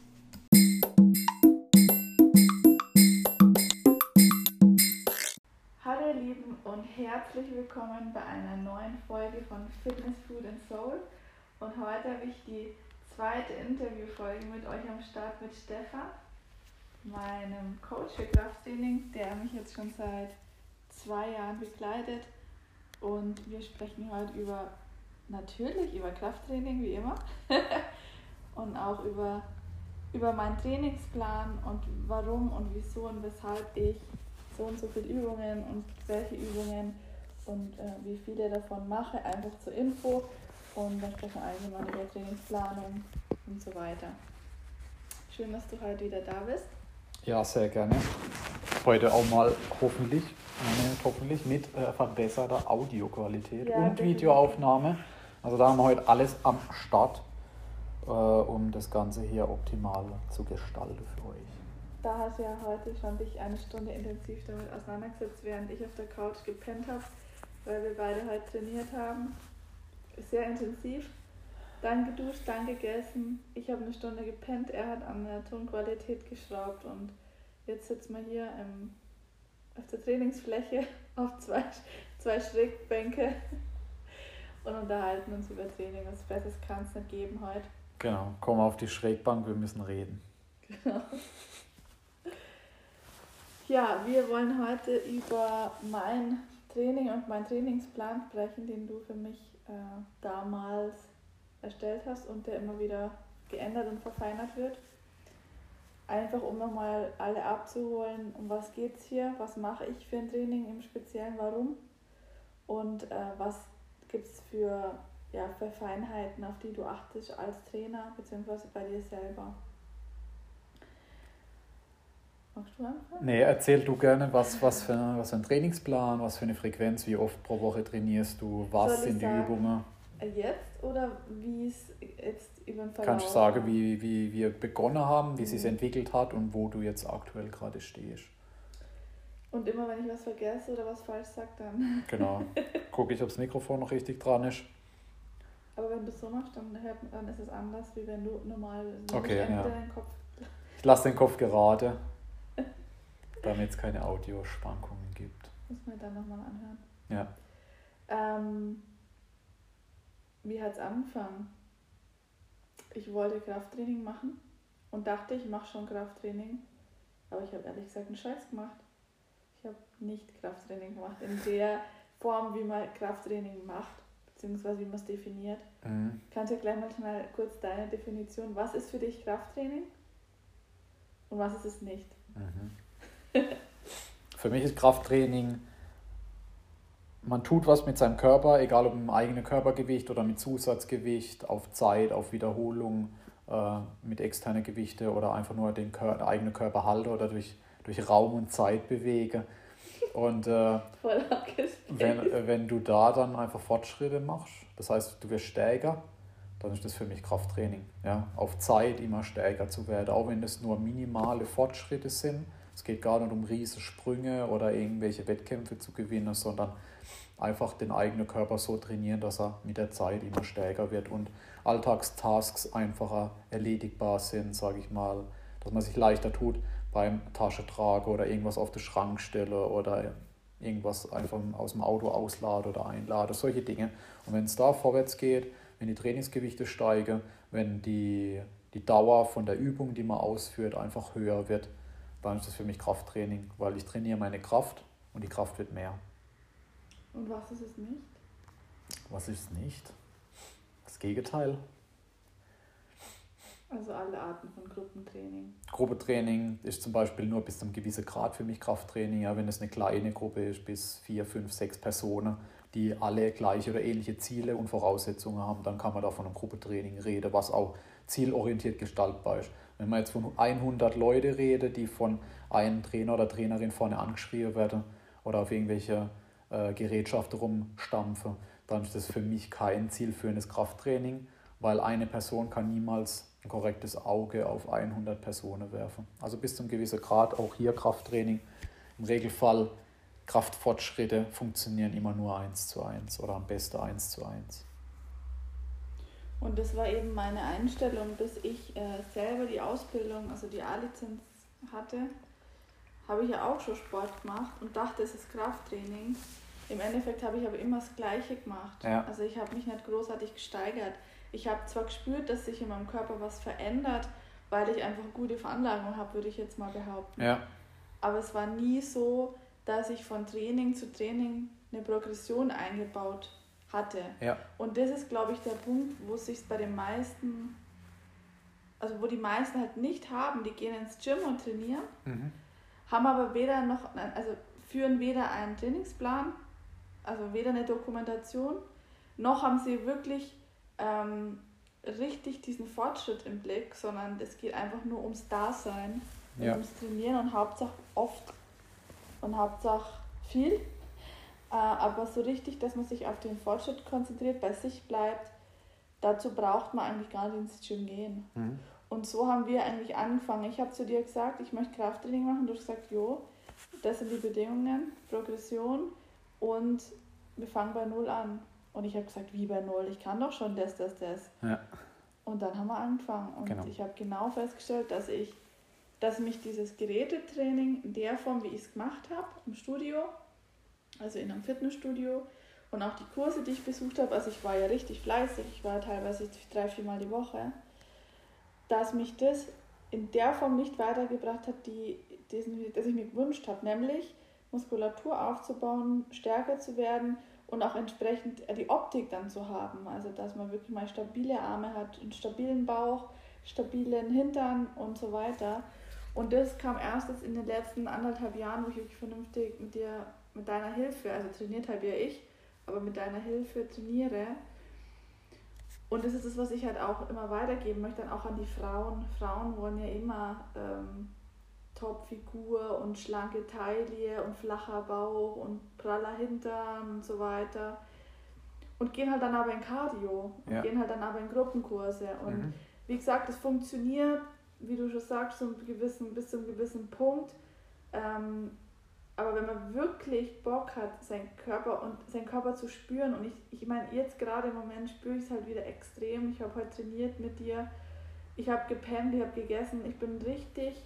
Ihr Lieben und herzlich willkommen bei einer neuen Folge von Fitness, Food and Soul. Und heute habe ich die zweite Interviewfolge mit euch am Start mit Stefan, meinem Coach für Krafttraining, der mich jetzt schon seit zwei Jahren begleitet. Und wir sprechen heute über natürlich über Krafttraining wie immer und auch über, über meinen Trainingsplan und warum und wieso und weshalb ich so und so viele Übungen und welche Übungen und äh, wie viele davon mache, einfach zur Info und dann sprechen wir allgemein über Trainingsplanung und so weiter. Schön, dass du heute wieder da bist. Ja, sehr gerne. Heute auch mal hoffentlich, hoffentlich mit äh, verbesserter Audioqualität ja, und Videoaufnahme. Also da haben wir heute alles am Start, äh, um das Ganze hier optimal zu gestalten für euch. Da hast du ja heute schon dich eine Stunde intensiv damit auseinandergesetzt, während ich auf der Couch gepennt habe, weil wir beide heute trainiert haben. Sehr intensiv. Dann geduscht, dann gegessen. Ich habe eine Stunde gepennt, er hat an der Tonqualität geschraubt und jetzt sitzen wir hier im, auf der Trainingsfläche auf zwei, zwei Schrägbänke und unterhalten uns über Training. Was Besseres kann es nicht geben heute. Genau, komm auf die Schrägbank, wir müssen reden. Genau. Ja, wir wollen heute über mein Training und meinen Trainingsplan sprechen, den du für mich äh, damals erstellt hast und der immer wieder geändert und verfeinert wird. Einfach um nochmal alle abzuholen, um was geht es hier, was mache ich für ein Training im Speziellen, warum und äh, was gibt es für, ja, für Feinheiten, auf die du achtest als Trainer bzw. bei dir selber? Magst du anfangen? Nee, erzähl du gerne, was, was, für, was für ein Trainingsplan, was für eine Frequenz, wie oft pro Woche trainierst du, was sind die Übungen? Äh, jetzt oder wie es jetzt über den Verlauf Kannst du sagen, wie, wie wir begonnen haben, wie mhm. es sich entwickelt hat und wo du jetzt aktuell gerade stehst? Und immer wenn ich was vergesse oder was falsch sage, dann. Genau. Gucke ich, ob das Mikrofon noch richtig dran ist. Aber wenn du es so machst, dann, hört, dann ist es anders, wie wenn du normal so okay, ja. Kopf. Ich lasse den Kopf gerade, damit es keine Audioschwankungen gibt. Muss man dann nochmal anhören. Ja. Ähm, wie hat es angefangen? Ich wollte Krafttraining machen und dachte, ich mache schon Krafttraining. Aber ich habe ehrlich gesagt einen Scheiß gemacht. Ich habe nicht Krafttraining gemacht in der Form, wie man Krafttraining macht, beziehungsweise wie man es definiert. Mhm. Kannst du gleich mal schnell kurz deine Definition, was ist für dich Krafttraining und was ist es nicht? Mhm. Für mich ist Krafttraining, man tut was mit seinem Körper, egal ob im eigenen Körpergewicht oder mit Zusatzgewicht, auf Zeit, auf Wiederholung, äh, mit externen Gewichte oder einfach nur den, Kör den eigenen Körper halte oder durch, durch Raum und Zeit bewege. Und äh, wenn, äh, wenn du da dann einfach Fortschritte machst, das heißt, du wirst stärker, dann ist das für mich Krafttraining. Ja? Auf Zeit immer stärker zu werden, auch wenn das nur minimale Fortschritte sind. Es geht gar nicht um riesige Sprünge oder irgendwelche Wettkämpfe zu gewinnen, sondern einfach den eigenen Körper so trainieren, dass er mit der Zeit immer stärker wird und Alltagstasks einfacher erledigbar sind, sage ich mal, dass man sich leichter tut beim Taschetragen oder irgendwas auf den Schrank stelle oder irgendwas einfach aus dem Auto auslade oder einlade, solche Dinge. Und wenn es da vorwärts geht, wenn die Trainingsgewichte steigen, wenn die, die Dauer von der Übung, die man ausführt, einfach höher wird, dann ist das für mich Krafttraining, weil ich trainiere meine Kraft und die Kraft wird mehr. Und was ist es nicht? Was ist es nicht? Das Gegenteil. Also alle Arten von Gruppentraining. Gruppentraining ist zum Beispiel nur bis zu einem gewissen Grad für mich Krafttraining. Ja, wenn es eine kleine Gruppe ist, bis vier, fünf, sechs Personen, die alle gleiche oder ähnliche Ziele und Voraussetzungen haben, dann kann man da von einem Gruppentraining reden, was auch zielorientiert gestaltbar ist. Wenn man jetzt von 100 Leute redet, die von einem Trainer oder Trainerin vorne angeschrieben werden oder auf irgendwelche äh, Gerätschaft rumstampfe, dann ist das für mich kein zielführendes Krafttraining, weil eine Person kann niemals ein korrektes Auge auf 100 Personen werfen. Also bis zum gewissen Grad auch hier Krafttraining. Im Regelfall Kraftfortschritte funktionieren immer nur eins zu eins oder am besten eins zu eins. Und das war eben meine Einstellung, bis ich äh, selber die Ausbildung, also die A-Lizenz hatte, habe ich ja auch schon Sport gemacht und dachte, es ist Krafttraining. Im Endeffekt habe ich aber immer das Gleiche gemacht. Ja. Also ich habe mich nicht großartig gesteigert. Ich habe zwar gespürt, dass sich in meinem Körper was verändert, weil ich einfach gute Veranlagung habe, würde ich jetzt mal behaupten. Ja. Aber es war nie so, dass ich von Training zu Training eine Progression eingebaut hatte. Ja. Und das ist, glaube ich, der Punkt, wo es sich bei den meisten, also wo die meisten halt nicht haben, die gehen ins Gym und trainieren. Mhm haben aber weder noch, also führen weder einen Trainingsplan, also weder eine Dokumentation, noch haben sie wirklich ähm, richtig diesen Fortschritt im Blick, sondern es geht einfach nur ums Dasein, ja. ums Trainieren und Hauptsache oft und Hauptsache viel. Äh, aber so richtig, dass man sich auf den Fortschritt konzentriert, bei sich bleibt, dazu braucht man eigentlich gar nicht ins Gym gehen. Mhm. Und so haben wir eigentlich angefangen. Ich habe zu dir gesagt, ich möchte Krafttraining machen. Du hast gesagt, jo, das sind die Bedingungen, Progression und wir fangen bei Null an. Und ich habe gesagt, wie bei Null? Ich kann doch schon das, das, das. Ja. Und dann haben wir angefangen. Und genau. ich habe genau festgestellt, dass ich, dass mich dieses Gerätetraining in der Form, wie ich es gemacht habe, im Studio, also in einem Fitnessstudio, und auch die Kurse, die ich besucht habe, also ich war ja richtig fleißig, ich war teilweise drei, vier Mal die Woche dass mich das in der Form nicht weitergebracht hat, die, diesen, dass ich mir gewünscht habe, nämlich Muskulatur aufzubauen, stärker zu werden und auch entsprechend die Optik dann zu haben. Also dass man wirklich mal stabile Arme hat, einen stabilen Bauch, stabilen Hintern und so weiter. Und das kam erst jetzt in den letzten anderthalb Jahren, wo ich wirklich vernünftig mit dir, mit deiner Hilfe, also trainiert habe ja ich, aber mit deiner Hilfe trainiere, und das ist das, was ich halt auch immer weitergeben möchte, dann auch an die Frauen. Frauen wollen ja immer ähm, Topfigur und schlanke Taille und flacher Bauch und praller Hintern und so weiter. Und gehen halt dann aber in Cardio und ja. gehen halt dann aber in Gruppenkurse. Und mhm. wie gesagt, es funktioniert, wie du schon sagst, so gewissen, bis zu einem gewissen Punkt. Ähm, aber wenn man wirklich Bock hat, seinen Körper und seinen Körper zu spüren, und ich, ich meine, jetzt gerade im Moment spüre ich es halt wieder extrem. Ich habe heute trainiert mit dir, ich habe gepennt, ich habe gegessen, ich bin richtig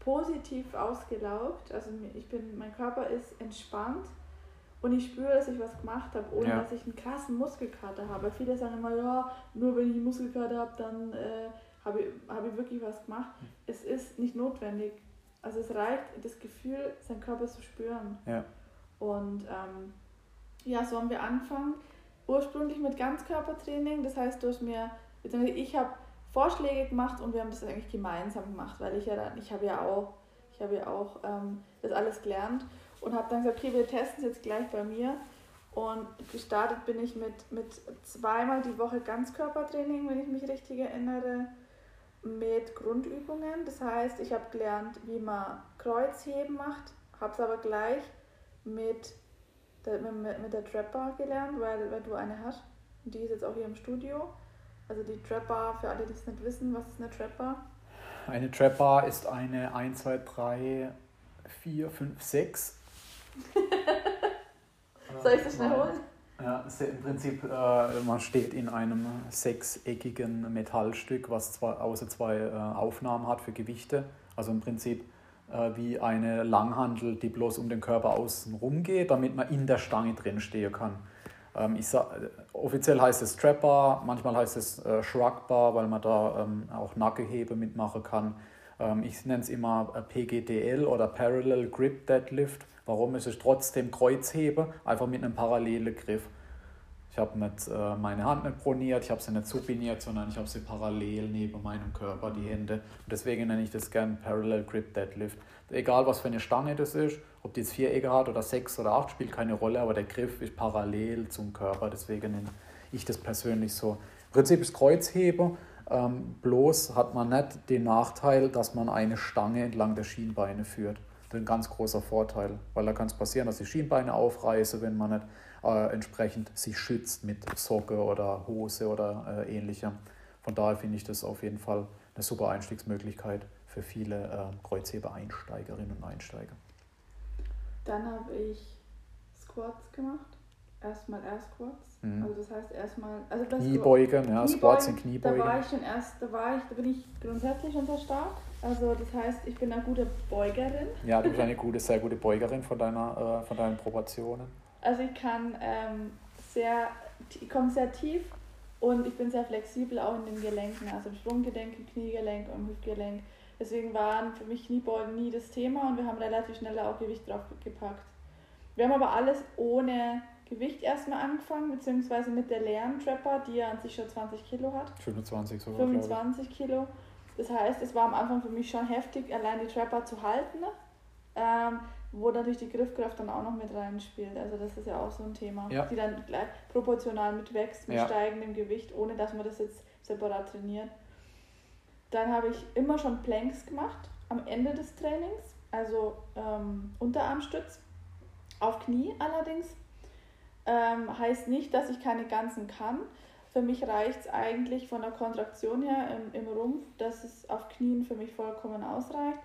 positiv ausgelaugt. Also ich bin, mein Körper ist entspannt und ich spüre, dass ich was gemacht habe, ohne ja. dass ich einen krassen Muskelkater habe. Viele sagen immer, ja, nur wenn ich einen Muskelkater habe, dann äh, habe ich, hab ich wirklich was gemacht. Es ist nicht notwendig. Also es reicht, das Gefühl, seinen Körper zu spüren. Ja. Und ähm, ja, so haben wir angefangen. Ursprünglich mit Ganzkörpertraining. Das heißt, du hast mir, ich habe Vorschläge gemacht und wir haben das eigentlich gemeinsam gemacht, weil ich ja dann, ich habe ja auch, ich habe ja auch ähm, das alles gelernt und habe dann gesagt, okay, wir testen es jetzt gleich bei mir. Und gestartet bin ich mit, mit zweimal die Woche Ganzkörpertraining, wenn ich mich richtig erinnere, mit Grundübungen. Das heißt, ich habe gelernt, wie man Kreuzheben macht, habe es aber gleich mit der, mit, mit der Trapper gelernt, weil, weil du eine hast. Und die ist jetzt auch hier im Studio. Also die Trapper, für alle, die es nicht wissen, was ist eine Trapper? Eine Trapper ist eine 1, 2, 3, 4, 5, 6 Soll ich das schnell holen? Ja, im Prinzip, äh, man steht in einem sechseckigen Metallstück, was zwei, außer zwei äh, Aufnahmen hat für Gewichte. Also im Prinzip äh, wie eine Langhandel, die bloß um den Körper außen rum geht, damit man in der Stange drin stehen kann. Ähm, ich sag, offiziell heißt es Trapper, manchmal heißt es äh, Shrugbar, weil man da ähm, auch Nackehebe mitmachen kann. Ähm, ich nenne es immer äh, PGDL oder Parallel Grip Deadlift Warum ist es trotzdem Kreuzhebe, einfach mit einem parallelen Griff. Ich habe äh, meine Hand nicht proniert, ich habe sie nicht supiniert, sondern ich habe sie parallel neben meinem Körper, die Hände. Und deswegen nenne ich das gerne Parallel Grip Deadlift. Egal was für eine Stange das ist, ob die jetzt vier Ecke hat oder sechs oder acht, spielt keine Rolle, aber der Griff ist parallel zum Körper. Deswegen nenne ich das persönlich so. Im Prinzip ist Kreuzhebe, ähm, bloß hat man nicht den Nachteil, dass man eine Stange entlang der Schienbeine führt ein ganz großer Vorteil, weil da kann es passieren, dass die Schienbeine aufreißen, wenn man nicht äh, entsprechend sich schützt mit Socke oder Hose oder äh, ähnlichem. Von daher finde ich das auf jeden Fall eine super Einstiegsmöglichkeit für viele äh, Kreuzheber-Einsteigerinnen und Einsteiger. Dann habe ich Squats gemacht. Erstmal Air Squats. Mhm. Also das heißt erstmal. Also Kniebeugen, ja, Squats und Kniebeugen. Da war ich schon erst, da war ich, da bin ich grundsätzlich schon sehr stark. Also das heißt, ich bin eine gute Beugerin. Ja, du bist eine gute, sehr gute Beugerin von, deiner, äh, von deinen Proportionen. Also ich kann ähm, sehr, ich komme sehr tief und ich bin sehr flexibel auch in den Gelenken, also im Sprunggelenk, im Kniegelenk und im Hüftgelenk. Deswegen waren für mich Kniebeugen nie das Thema und wir haben relativ schnell auch Gewicht drauf gepackt. Wir haben aber alles ohne Gewicht erstmal angefangen, beziehungsweise mit der leeren Trapper, die ja an sich schon 20 Kilo hat. 25 sogar. 25 Kilo. Das heißt, es war am Anfang für mich schon heftig, allein die Trapper zu halten, ähm, wo natürlich die Griffkraft dann auch noch mit reinspielt. Also das ist ja auch so ein Thema, ja. die dann gleich proportional mit wächst, mit ja. steigendem Gewicht, ohne dass man das jetzt separat trainiert. Dann habe ich immer schon Planks gemacht am Ende des Trainings, also ähm, Unterarmstütz, auf Knie allerdings. Ähm, heißt nicht, dass ich keine ganzen kann, für mich reicht es eigentlich von der Kontraktion her im, im Rumpf, dass es auf Knien für mich vollkommen ausreicht.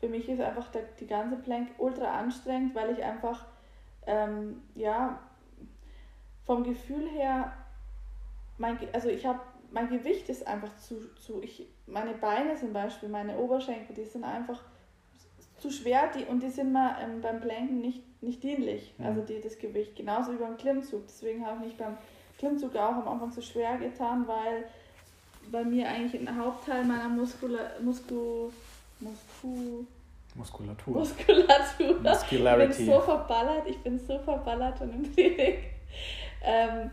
Für mich ist einfach der, die ganze Plank ultra anstrengend, weil ich einfach, ähm, ja, vom Gefühl her, mein, also ich habe, mein Gewicht ist einfach zu, zu ich, meine Beine zum Beispiel, meine Oberschenkel, die sind einfach zu schwer die, und die sind mir ähm, beim Planken nicht, nicht dienlich, mhm. also die, das Gewicht, genauso wie beim Klimmzug. Deswegen habe ich mich beim Klimmzug auch am Anfang so schwer getan, weil bei mir eigentlich ein Hauptteil meiner Muskula Musku Musku Muskulatur. Muskulatur. Muscularity. Ich bin so verballert, ich bin so verballert und im Training. Ähm,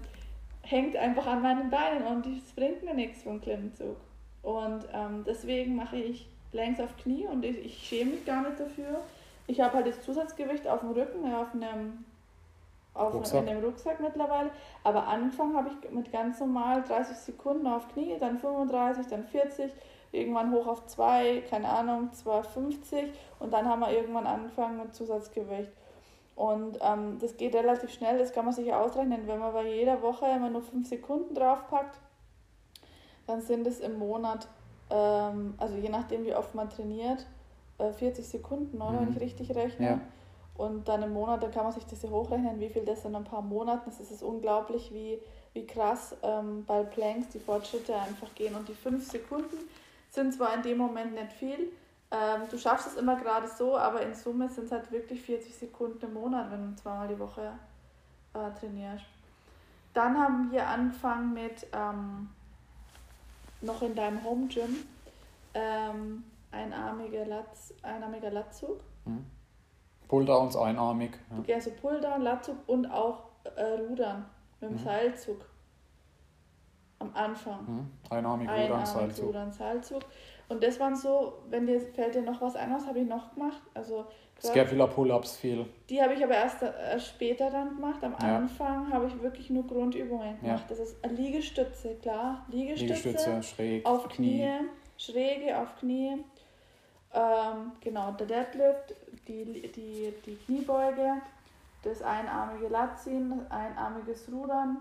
hängt einfach an meinen Beinen und es bringt mir nichts vom Klimmzug. Und ähm, deswegen mache ich längs auf Knie und ich, ich schäme mich gar nicht dafür. Ich habe halt das Zusatzgewicht auf dem Rücken, auf einem auf, Rucksack. in dem Rucksack mittlerweile. Aber angefangen habe ich mit ganz normal 30 Sekunden auf Knie, dann 35, dann 40, irgendwann hoch auf 2, keine Ahnung, 2,50 und dann haben wir irgendwann angefangen mit Zusatzgewicht. Und ähm, das geht relativ schnell, das kann man sich ausrechnen. Wenn man bei jeder Woche immer nur 5 Sekunden draufpackt, dann sind es im Monat, ähm, also je nachdem wie oft man trainiert, äh, 40 Sekunden, oder? Mhm. Wenn ich richtig rechne. Ja. Und dann im Monat, dann kann man sich das ja hochrechnen, wie viel das in ein paar Monaten ist. Es ist unglaublich, wie, wie krass ähm, bei Planks die Fortschritte einfach gehen. Und die fünf Sekunden sind zwar in dem Moment nicht viel, ähm, du schaffst es immer gerade so, aber in Summe sind es halt wirklich 40 Sekunden im Monat, wenn du zweimal die Woche äh, trainierst. Dann haben wir angefangen mit ähm, noch in deinem Home Gym ähm, einarmiger, Latz, einarmiger Latzug. Mhm. Pulldowns einarmig. Ja, ja so Pulldown, Latzug und auch äh, Rudern mit dem mhm. Seilzug. Am Anfang. Mhm. Einarmig, Rudern, Seilzug. Rudern, Seilzug. Und das waren so, wenn dir fällt dir noch was ein, was habe ich noch gemacht? Also Scapular Pull-Ups viel. Die habe ich aber erst, erst später dann gemacht. Am ja. Anfang habe ich wirklich nur Grundübungen gemacht. Ja. Das ist Liegestütze, klar. Liegestütze, Liegestütze schräg, auf Knie. Knie, schräge auf Knie. Ähm, genau, der Deadlift, die, die, die Kniebeuge, das einarmige Latziehen, das einarmiges Rudern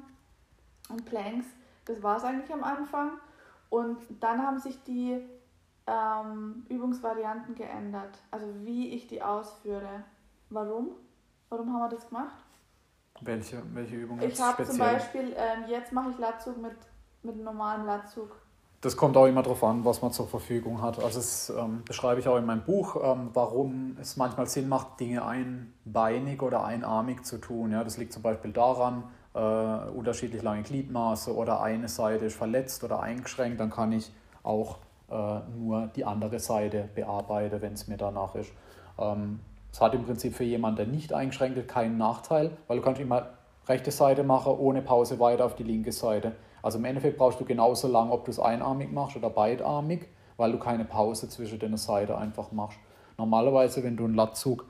und Planks. Das war es eigentlich am Anfang. Und dann haben sich die ähm, Übungsvarianten geändert. Also wie ich die ausführe. Warum? Warum haben wir das gemacht? Welche, welche Übungen? Ich habe zum Beispiel, ähm, jetzt mache ich Latzug mit, mit einem normalen Latzug. Das kommt auch immer darauf an, was man zur Verfügung hat. Also das ähm, beschreibe ich auch in meinem Buch, ähm, warum es manchmal Sinn macht, Dinge einbeinig oder einarmig zu tun. Ja, das liegt zum Beispiel daran, äh, unterschiedlich lange Gliedmaße oder eine Seite ist verletzt oder eingeschränkt, dann kann ich auch äh, nur die andere Seite bearbeite, wenn es mir danach ist. Ähm, es hat im Prinzip für jemanden, der nicht eingeschränkt ist, keinen Nachteil, weil du kannst immer rechte Seite machen, ohne Pause weiter auf die linke Seite. Also im Endeffekt brauchst du genauso lang, ob du es einarmig machst oder beidarmig, weil du keine Pause zwischen den Seiten einfach machst. Normalerweise, wenn du einen Latzug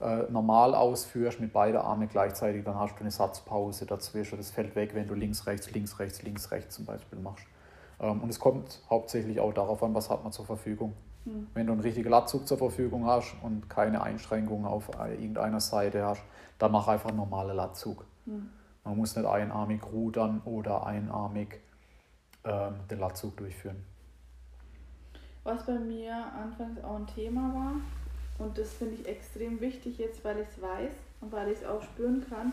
äh, normal ausführst mit beiden Armen gleichzeitig, dann hast du eine Satzpause dazwischen. Das fällt weg, wenn du links, rechts, links, rechts, links, rechts zum Beispiel machst. Ähm, und es kommt hauptsächlich auch darauf an, was hat man zur Verfügung. Mhm. Wenn du einen richtigen Latzug zur Verfügung hast und keine Einschränkungen auf irgendeiner Seite hast, dann mach einfach einen normalen Latzug. Mhm. Man muss nicht einarmig rudern oder einarmig ähm, den Latzug durchführen. Was bei mir anfangs auch ein Thema war, und das finde ich extrem wichtig jetzt, weil ich es weiß und weil ich es auch spüren kann,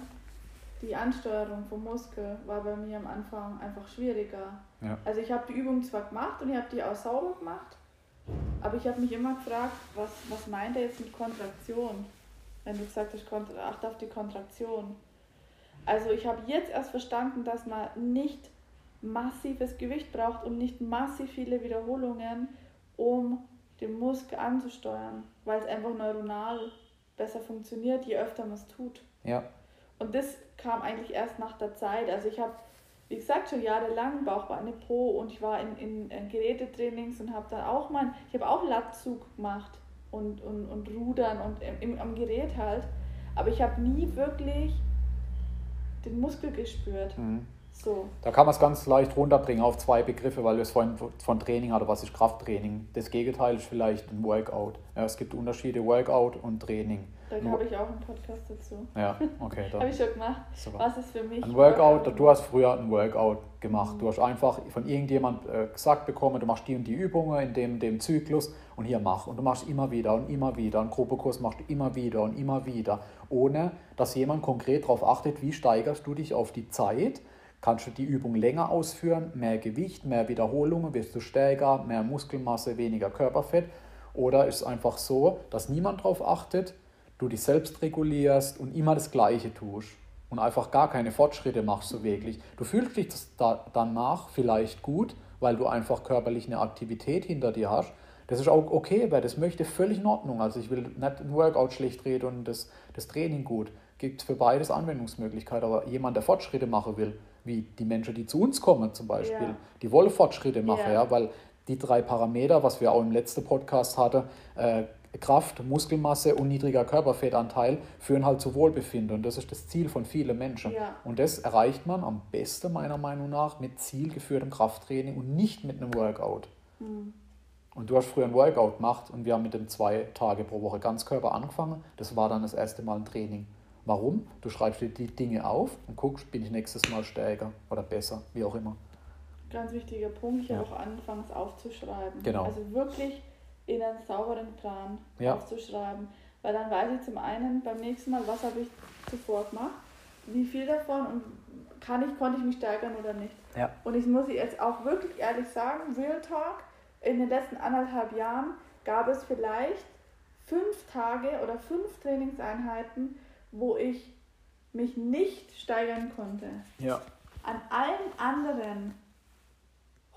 die Ansteuerung vom Muskel war bei mir am Anfang einfach schwieriger. Ja. Also ich habe die Übung zwar gemacht und ich habe die auch sauber gemacht, aber ich habe mich immer gefragt, was, was meint er jetzt mit Kontraktion? Wenn du gesagt hast, acht auf die Kontraktion. Also ich habe jetzt erst verstanden, dass man nicht massives Gewicht braucht und nicht massiv viele Wiederholungen, um den Muskel anzusteuern, weil es einfach neuronal besser funktioniert, je öfter man es tut. Ja. Und das kam eigentlich erst nach der Zeit. Also ich habe, wie gesagt, schon jahrelang Bauchbeine Pro und ich war in, in, in Gerätetrainings und habe dann auch mal, ich habe auch Latzug gemacht und, und, und Rudern und im, am Gerät halt. Aber ich habe nie wirklich den Muskel gespürt. Mhm. So. Da kann man es ganz leicht runterbringen auf zwei Begriffe, weil wir es vorhin von Training hatten. Was ist Krafttraining? Das Gegenteil ist vielleicht ein Workout. Ja, es gibt Unterschiede Workout und Training. Da habe ich auch einen Podcast dazu. Ja, okay. habe ich schon gemacht. Super. Was ist für mich? Ein Workout, Workout, du hast früher ein Workout gemacht. Mhm. Du hast einfach von irgendjemand äh, gesagt bekommen, du machst die und die Übungen in dem, dem Zyklus und hier mach. Und du machst immer wieder und immer wieder. Einen Gruppekurs machst du immer wieder und immer wieder. Ohne, dass jemand konkret darauf achtet, wie steigerst du dich auf die Zeit. Kannst du die Übung länger ausführen, mehr Gewicht, mehr Wiederholungen, wirst du stärker, mehr Muskelmasse, weniger Körperfett. Oder ist es einfach so, dass niemand darauf achtet, du dich selbst regulierst und immer das Gleiche tust und einfach gar keine Fortschritte machst so wirklich. Du fühlst dich da, danach vielleicht gut, weil du einfach körperlich eine Aktivität hinter dir hast. Das ist auch okay, wer das möchte, völlig in Ordnung. Also ich will nicht ein Workout schlecht reden und das, das Training gut. Gibt für beides Anwendungsmöglichkeiten. Aber jemand, der Fortschritte machen will, wie die Menschen, die zu uns kommen zum Beispiel, ja. die wollen Fortschritte machen, ja. ja. weil die drei Parameter, was wir auch im letzten Podcast hatten, äh, Kraft, Muskelmasse und niedriger Körperfettanteil führen halt zu Wohlbefinden. Und das ist das Ziel von vielen Menschen. Ja. Und das erreicht man am besten meiner Meinung nach mit zielgeführtem Krafttraining und nicht mit einem Workout. Mhm. Und du hast früher ein Workout gemacht und wir haben mit dem zwei Tage pro Woche Ganzkörper angefangen. Das war dann das erste Mal ein Training. Warum? Du schreibst dir die Dinge auf und guckst, bin ich nächstes Mal stärker oder besser, wie auch immer. Ganz wichtiger Punkt, hier ja. auch anfangs aufzuschreiben. Genau. Also wirklich in einen sauberen Plan ja. aufzuschreiben. Weil dann weiß ich zum einen beim nächsten Mal, was habe ich zuvor gemacht, wie viel davon und kann ich, konnte ich mich steigern oder nicht. Ja. Und ich muss jetzt auch wirklich ehrlich sagen, Real Talk, in den letzten anderthalb Jahren gab es vielleicht fünf Tage oder fünf Trainingseinheiten, wo ich mich nicht steigern konnte, Ja. an allen anderen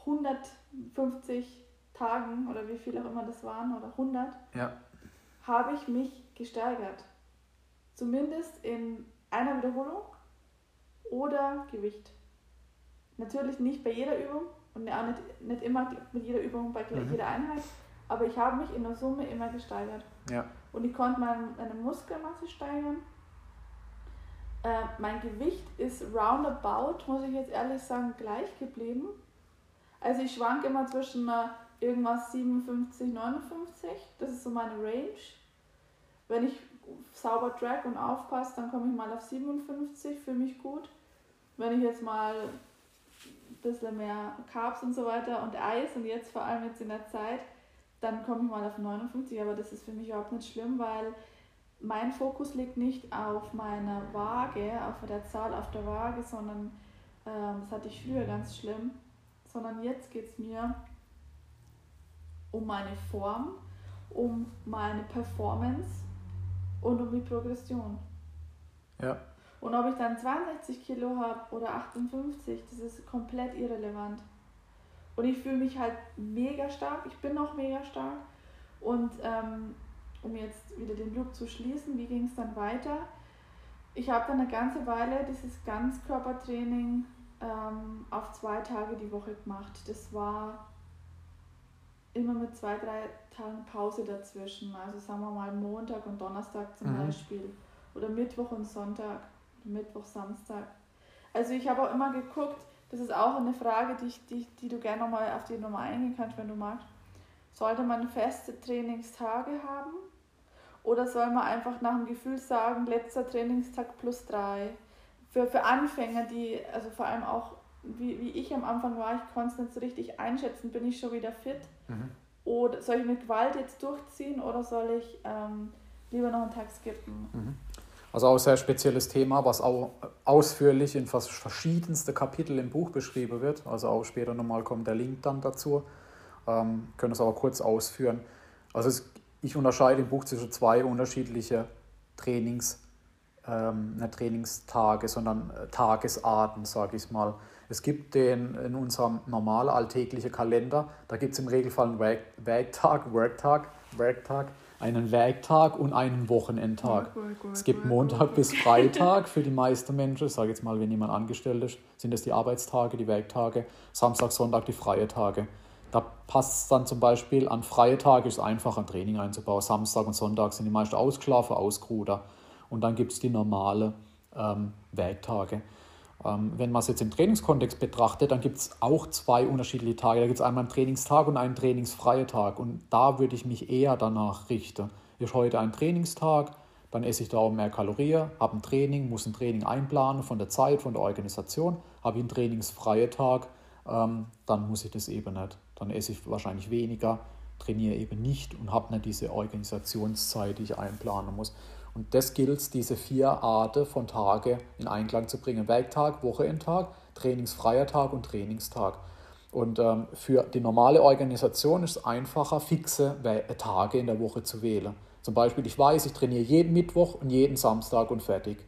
150 Tagen oder wie viel auch immer das waren oder 100, Ja. habe ich mich gesteigert. Zumindest in einer Wiederholung oder Gewicht. Natürlich nicht bei jeder Übung und auch nicht, nicht immer mit jeder Übung bei Mhm. jeder Einheit, aber ich habe mich in der Summe immer gesteigert. Ja. Und ich konnte meine, meine Muskelmasse steigern. Äh, mein Gewicht ist roundabout, muss ich jetzt ehrlich sagen, gleich geblieben. Also ich schwank immer zwischen äh, irgendwas 57, 59. Das ist so meine Range. Wenn ich sauber track und aufpasse, dann komme ich mal auf 57, für mich gut. Wenn ich jetzt mal ein bisschen mehr Carbs und so weiter und Eis und jetzt vor allem jetzt in der Zeit, dann komme ich mal auf 59, aber das ist für mich überhaupt nicht schlimm, weil mein Fokus liegt nicht auf meiner Waage, auf der Zahl auf der Waage, sondern ähm, das hatte ich früher ganz schlimm, sondern jetzt geht es mir um meine Form, um meine Performance und um die Progression. Ja. Und ob ich dann 62 Kilo habe oder 58, das ist komplett irrelevant. Und ich fühle mich halt mega stark, ich bin noch mega stark. Und ähm, um jetzt wieder den Loop zu schließen, wie ging es dann weiter? Ich habe dann eine ganze Weile dieses Ganzkörpertraining ähm, auf zwei Tage die Woche gemacht. Das war immer mit zwei, drei Tagen Pause dazwischen. Also sagen wir mal Montag und Donnerstag zum Mhm. Beispiel. Oder Mittwoch und Sonntag. Mittwoch, Samstag. Also ich habe auch immer geguckt, das ist auch eine Frage, die, ich, die, die du gerne nochmal auf die Nummer eingehen kannst, wenn du magst. Sollte man feste Trainingstage haben? Oder soll man einfach nach dem Gefühl sagen, letzter Trainingstag plus drei? Für, für Anfänger, die, also vor allem auch, wie, wie ich am Anfang war, ich konnte es nicht so richtig einschätzen, bin ich schon wieder fit? Mhm. Oder soll ich mit Gewalt jetzt durchziehen oder soll ich ähm, lieber noch einen Tag skippen? Also auch ein sehr spezielles Thema, was auch ausführlich in fast verschiedenste Kapitel im Buch beschrieben wird. Also auch später nochmal kommt der Link dann dazu. Ähm, können es aber kurz ausführen. Also es, ich unterscheide im Buch zwischen zwei unterschiedliche Trainings, ähm, nicht Trainingstage, sondern äh, Tagesarten, sage ich mal. Es gibt den in unserem normalen alltäglichen Kalender, da gibt es im Regelfall einen Werk, Werktag, Worktag, Werktag, einen Werktag und einen Wochenendtag. Es gibt Montag bis Freitag für die meisten Menschen. Ich sage jetzt mal, wenn jemand angestellt ist, sind das die Arbeitstage, die Werktage. Samstag, Sonntag die freie Tage. Da passt es dann zum Beispiel, an freie Tage ist es einfach, ein Training einzubauen. Samstag und Sonntag sind die meisten ausgeschlafen, ausgeruht. Und dann gibt es die normale ähm, Werktage. Ähm, wenn man es jetzt im Trainingskontext betrachtet, dann gibt es auch zwei unterschiedliche Tage. Da gibt es einmal einen Trainingstag und einen trainingsfreien Tag. Und da würde ich mich eher danach richten. Ist heute ein Trainingstag, dann esse ich da auch mehr Kalorien, habe ein Training, muss ein Training einplanen von der Zeit, von der Organisation. Habe ich einen trainingsfreien Tag, ähm, dann muss ich das eben nicht. Dann esse ich wahrscheinlich weniger, trainiere eben nicht und habe nicht diese Organisationszeit, die ich einplanen muss. Und das gilt, diese vier Arten von Tage in Einklang zu bringen. Werktag, Wochenendtag, trainingsfreier Tag und Trainingstag. Und ähm, für die normale Organisation ist es einfacher, fixe We- Tage in der Woche zu wählen. Zum Beispiel, ich weiß, ich trainiere jeden Mittwoch und jeden Samstag und fertig.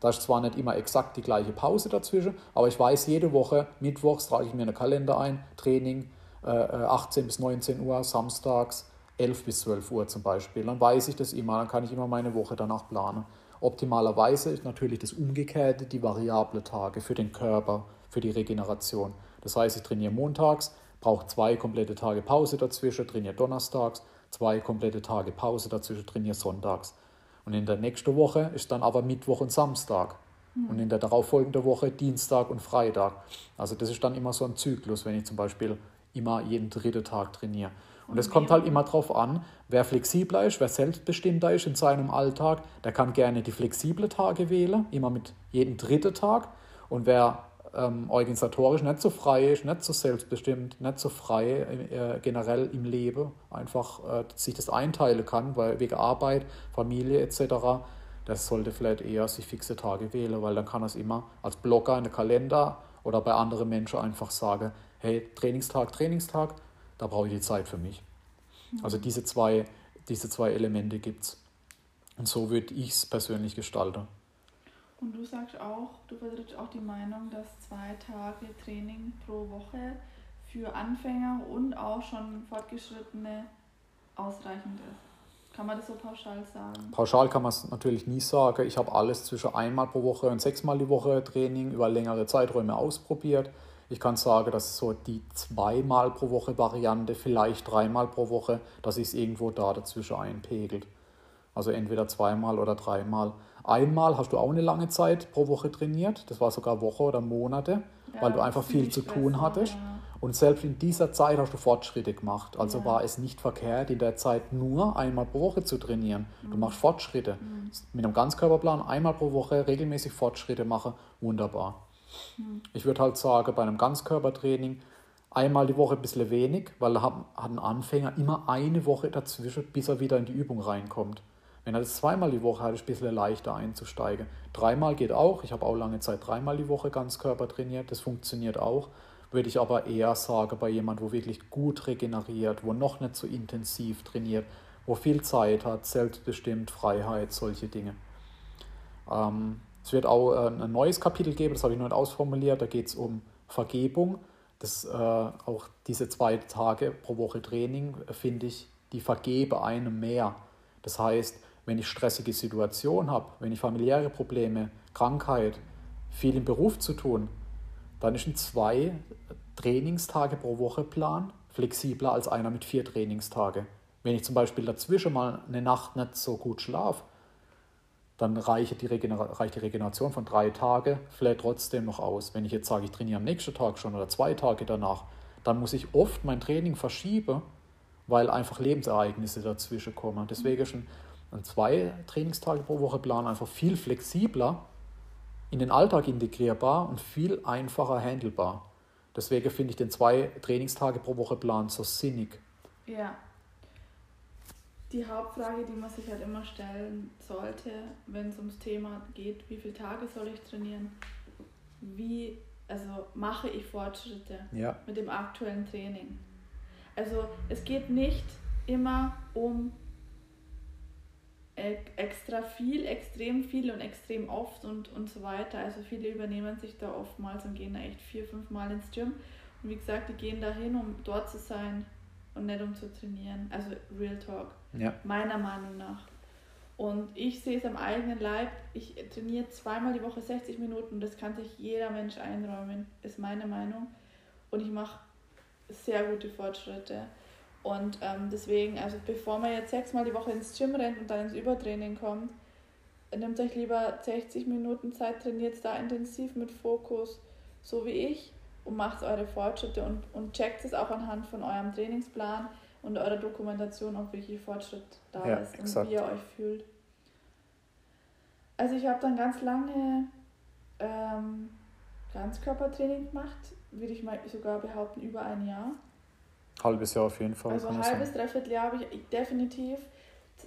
Da ist zwar nicht immer exakt die gleiche Pause dazwischen, aber ich weiß, jede Woche, mittwochs trage ich mir einen Kalender ein, Training äh, 18 bis 19 Uhr, samstags 11 bis 12 Uhr zum Beispiel. Dann weiß ich das immer, dann kann ich immer meine Woche danach planen. Optimalerweise ist natürlich das Umgekehrte die variable Tage für den Körper, für die Regeneration. Das heißt, ich trainiere montags, brauche zwei komplette Tage Pause dazwischen, trainiere donnerstags, zwei komplette Tage Pause dazwischen, trainiere sonntags. Und in der nächsten Woche ist dann aber Mittwoch und Samstag. Und in der darauffolgenden Woche Dienstag und Freitag. Also das ist dann immer so ein Zyklus, wenn ich zum Beispiel immer jeden dritten Tag trainiere. Und es kommt halt immer darauf an, wer flexibler ist, wer selbstbestimmter ist in seinem Alltag, der kann gerne die flexible Tage wählen, immer mit jedem dritten Tag. Und wer ähm, organisatorisch nicht so frei ist, nicht so selbstbestimmt, nicht so frei äh, generell im Leben, einfach äh, sich das einteilen kann, weil wegen Arbeit, Familie etc., das sollte vielleicht eher sich fixe Tage wählen, weil dann kann er es immer als Blogger in den Kalender oder bei anderen Menschen einfach sagen, hey, Trainingstag, Trainingstag, da brauche ich die Zeit für mich. Also diese zwei, diese zwei Elemente gibt es. Und so würde ich es persönlich gestalten. Und du sagst auch, du vertrittst auch die Meinung, dass zwei Tage Training pro Woche für Anfänger und auch schon Fortgeschrittene ausreichend ist. Kann man das so pauschal sagen? Pauschal kann man es natürlich nie sagen. Ich habe alles zwischen einmal pro Woche und sechsmal die Woche Training über längere Zeiträume ausprobiert. Ich kann sagen, dass so die zweimal pro Woche Variante, vielleicht dreimal pro Woche, dass sich es irgendwo da dazwischen einpegelt. Also entweder zweimal oder dreimal. Einmal hast du auch eine lange Zeit pro Woche trainiert, das war sogar Woche oder Monate, ja, weil du einfach viel zu tun hattest. Ja. Und selbst in dieser Zeit hast du Fortschritte gemacht. Also ja. war es nicht verkehrt, in der Zeit nur einmal pro Woche zu trainieren. Mhm. Du machst Fortschritte. Mhm. Mit einem Ganzkörperplan einmal pro Woche regelmäßig Fortschritte machen, wunderbar. Ich würde halt sagen, bei einem Ganzkörpertraining einmal die Woche ein bisschen wenig, weil da hat ein Anfänger immer eine Woche dazwischen, bis er wieder in die Übung reinkommt. Wenn er das zweimal die Woche hat, ist es ein bisschen leichter einzusteigen. Dreimal geht auch. Ich habe auch lange Zeit dreimal die Woche Ganzkörper trainiert. Das funktioniert auch würde ich aber eher sagen, bei jemand, wo wirklich gut regeneriert, wo noch nicht so intensiv trainiert, wo viel Zeit hat, selbstbestimmt, Freiheit, solche Dinge. Ähm, es wird auch äh, ein neues Kapitel geben, das habe ich noch nicht ausformuliert, da geht es um Vergebung. Das, äh, auch diese zwei Tage pro Woche Training, äh, finde ich, die vergebe einem mehr. Das heißt, wenn ich stressige Situation habe, wenn ich familiäre Probleme, Krankheit, viel im Beruf zu tun, dann ist ein zwei Trainingstage pro Woche Plan flexibler als einer mit vier Trainingstage. Wenn ich zum Beispiel dazwischen mal eine Nacht nicht so gut schlafe, dann reicht die, reicht die Regeneration von drei Tagen vielleicht trotzdem noch aus. Wenn ich jetzt sage, ich trainiere am nächsten Tag schon oder zwei Tage danach, dann muss ich oft mein Training verschieben, weil einfach Lebensereignisse dazwischen kommen. Deswegen ist ein zwei Trainingstage pro Woche Plan einfach viel flexibler in den Alltag integrierbar und viel einfacher handelbar. Deswegen finde ich den zwei Trainingstage pro Woche Plan so sinnig. Ja. Die Hauptfrage, die man sich halt immer stellen sollte, wenn es ums Thema geht, wie viele Tage soll ich trainieren? Wie, also mache ich Fortschritte ja. mit dem aktuellen Training? Also es geht nicht immer um extra viel, extrem viel und extrem oft und, und so weiter. Also viele übernehmen sich da oftmals und gehen da echt vier, fünf Mal ins Gym. Und wie gesagt, die gehen dahin, um dort zu sein und nicht um zu trainieren. Also Real Talk. Ja. Meiner Meinung nach. Und ich sehe es am eigenen Leib. Ich trainiere zweimal die Woche 60 Minuten. Das kann sich jeder Mensch einräumen, ist meine Meinung. Und ich mache sehr gute Fortschritte. Und ähm, deswegen, also bevor man jetzt sechsmal die Woche ins Gym rennt und dann ins Übertraining kommt, nehmt euch lieber 60 Minuten Zeit, trainiert da intensiv mit Fokus, so wie ich, und macht eure Fortschritte und, und checkt es auch anhand von eurem Trainingsplan und eurer Dokumentation, ob wirklich Fortschritt da ja, ist exakt. und wie ihr euch fühlt. Also ich habe dann ganz lange ähm, Ganzkörpertraining gemacht, würde ich mal sogar behaupten, über ein Jahr. Halbes Jahr auf jeden Fall. Also ein halbes, dreiviertel Jahr habe ich definitiv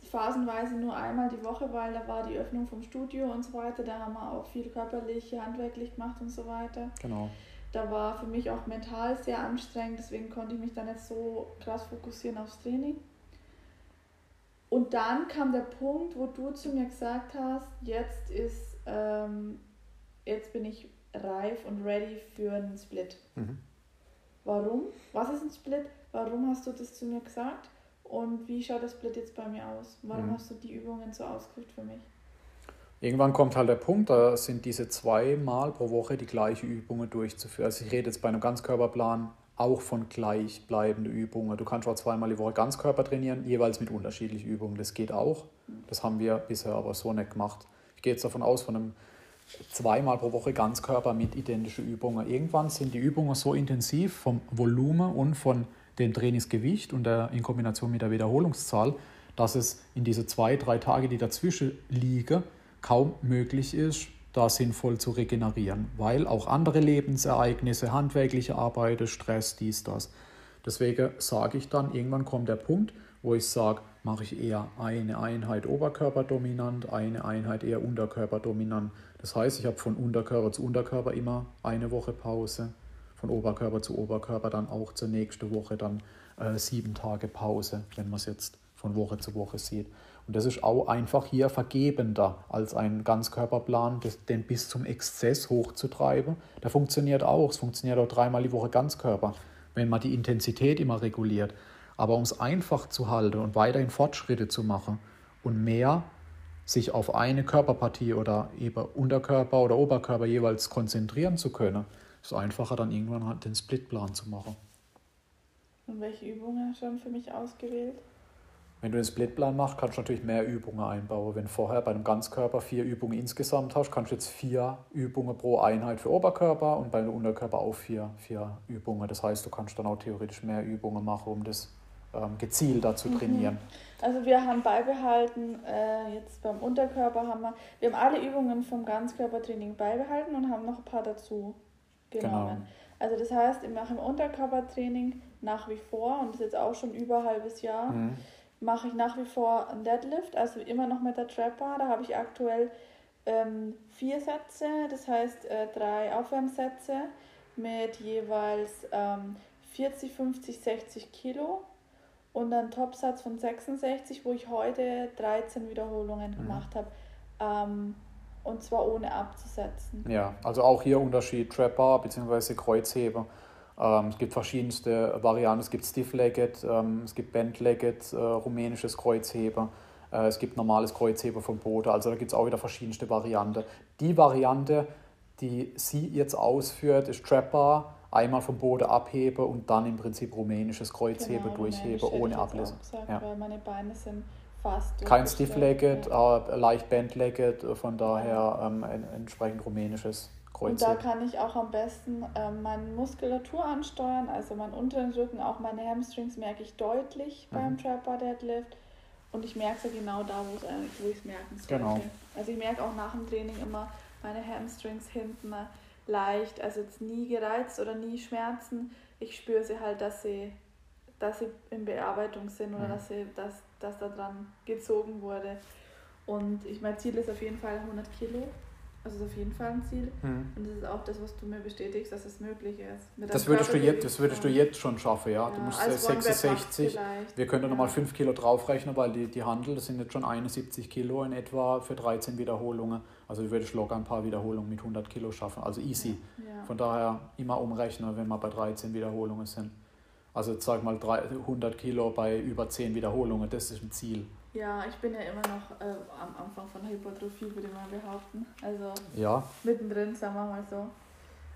phasenweise nur einmal die Woche, weil da war die Öffnung vom Studio und so weiter. Da haben wir auch viel körperlich, handwerklich gemacht und so weiter. Genau. Da war für mich auch mental sehr anstrengend, deswegen konnte ich mich dann nicht so krass fokussieren aufs Training. Und dann kam der Punkt, wo du zu mir gesagt hast, jetzt ist, ähm, jetzt bin ich reif und ready für einen Split. Mhm. Warum? Was ist ein Split? Warum hast du das zu mir gesagt? Und wie schaut das Split jetzt bei mir aus? Warum mhm. hast du die Übungen so ausgeführt für mich? Irgendwann kommt halt der Punkt, da sind diese zweimal pro Woche die gleichen Übungen durchzuführen. Also ich rede jetzt bei einem Ganzkörperplan auch von gleichbleibenden Übungen. Du kannst auch zweimal die Woche Ganzkörper trainieren, jeweils mit unterschiedlichen Übungen. Das geht auch. Das haben wir bisher aber so nicht gemacht. Ich gehe jetzt davon aus, von einem zweimal pro Woche Ganzkörper mit identischen Übungen. Irgendwann sind die Übungen so intensiv vom Volumen und von dem Trainingsgewicht und der, in Kombination mit der Wiederholungszahl, dass es in diese zwei, drei Tage, die dazwischen liegen, kaum möglich ist, da sinnvoll zu regenerieren, weil auch andere Lebensereignisse, handwerkliche Arbeit, Stress, dies, das. Deswegen sage ich dann, irgendwann kommt der Punkt, wo ich sage, mache ich eher eine Einheit oberkörperdominant, eine Einheit eher unterkörperdominant. Das heißt, ich habe von Unterkörper zu Unterkörper immer eine Woche Pause, von Oberkörper zu Oberkörper dann auch zur nächsten Woche dann äh, sieben Tage Pause, wenn man es jetzt von Woche zu Woche sieht. Und das ist auch einfach hier vergebender als ein Ganzkörperplan, den bis zum Exzess hochzutreiben. Der funktioniert auch. Es funktioniert auch dreimal die Woche Ganzkörper, wenn man die Intensität immer reguliert. Aber um es einfach zu halten und weiterhin Fortschritte zu machen und mehr sich auf eine Körperpartie oder eben Unterkörper oder Oberkörper jeweils konzentrieren zu können, ist es einfacher dann irgendwann halt den Splitplan zu machen. Und welche Übungen schon für mich ausgewählt? Wenn du den Splitplan machst, kannst du natürlich mehr Übungen einbauen. Wenn du vorher bei einem Ganzkörper vier Übungen insgesamt hast, kannst du jetzt vier Übungen pro Einheit für Oberkörper und bei einem Unterkörper auch vier, vier Übungen. Das heißt, du kannst dann auch theoretisch mehr Übungen machen, um das ähm, gezielter zu mhm. trainieren. Also wir haben beibehalten, äh, jetzt beim Unterkörper haben wir, wir haben alle Übungen vom Ganzkörpertraining beibehalten und haben noch ein paar dazu genommen. Genau. Also das heißt, ich mache im Unterkörpertraining nach wie vor, und das ist jetzt auch schon über ein halbes Jahr, mhm mache ich nach wie vor einen Deadlift, also immer noch mit der Trapper. Da habe ich aktuell ähm, vier Sätze, das heißt äh, drei Aufwärmsätze mit jeweils ähm, 40, 50, 60 Kilo und einen Topsatz von 66, wo ich heute 13 Wiederholungen mhm. gemacht habe. Ähm, und zwar ohne abzusetzen. Ja, also auch hier Unterschied Trapper bzw. Kreuzheber. Ähm, es gibt verschiedenste Varianten. Es gibt Stiff-Legged, ähm, es gibt Bend-Legged, äh, rumänisches Kreuzheber. Äh, es gibt normales Kreuzheber vom Boden. Also da gibt es auch wieder verschiedenste Varianten. Die Variante, die sie jetzt ausführt, ist Trapper, einmal vom Boden abhebe und dann im Prinzip rumänisches Kreuzheben genau, durchhebe ohne Ablesen. ja. Weil meine Beine sind fast. Kein Stiff-Legged, ja. äh, leicht Bend-Legged, von daher ähm, entsprechend rumänisches Kreuze. Und da kann ich auch am besten ähm, meine Muskulatur ansteuern, also meinen unteren Rücken, auch meine Hamstrings merke ich deutlich mhm. beim Trapper Deadlift. Und ich merke es ja genau da, wo ich es merken sollte. Genau. Also ich merke auch nach dem Training immer meine Hamstrings hinten leicht, also jetzt nie gereizt oder nie Schmerzen. Ich spüre sie halt, dass sie, dass sie in Bearbeitung sind oder mhm. dass, sie, dass, dass da dran gezogen wurde. Und ich, mein Ziel ist auf jeden Fall 100 Kilo. Also ist auf jeden Fall ein Ziel. Mhm. Und das ist auch das, was du mir bestätigst, dass es möglich ist. das würdest, du jetzt, das würdest du jetzt schon schaffen, ja. ja du musst 66, wir können ja. nochmal 5 Kilo draufrechnen, weil die, die Handel, das sind jetzt schon 71 Kilo in etwa für 13 Wiederholungen. Also du würdest locker ein paar Wiederholungen mit 100 Kilo schaffen, also easy. Ja. Von daher immer umrechnen, wenn wir bei 13 Wiederholungen sind. Also sag mal 100 Kilo bei über 10 Wiederholungen, das ist ein Ziel. Ja, ich bin ja immer noch äh, am Anfang von der Hypertrophie, würde mal behaupten. Also ja. mittendrin, sagen wir mal so.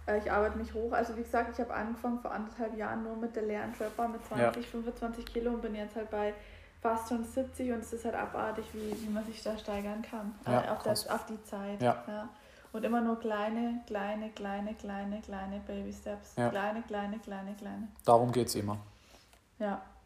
Äh, ich arbeite mich hoch. Also wie gesagt, ich habe angefangen vor anderthalb Jahren nur mit der leeren Trapper mit 20, ja. 25 Kilo und bin jetzt halt bei fast schon 70 und es ist halt abartig, wie, wie man sich da steigern kann. Ja, äh, auf, das, auf die Zeit. Ja. ja. Und immer nur kleine, kleine, kleine, kleine, kleine Baby Steps. Ja. Kleine, kleine, kleine, kleine. Darum geht es immer. Ja.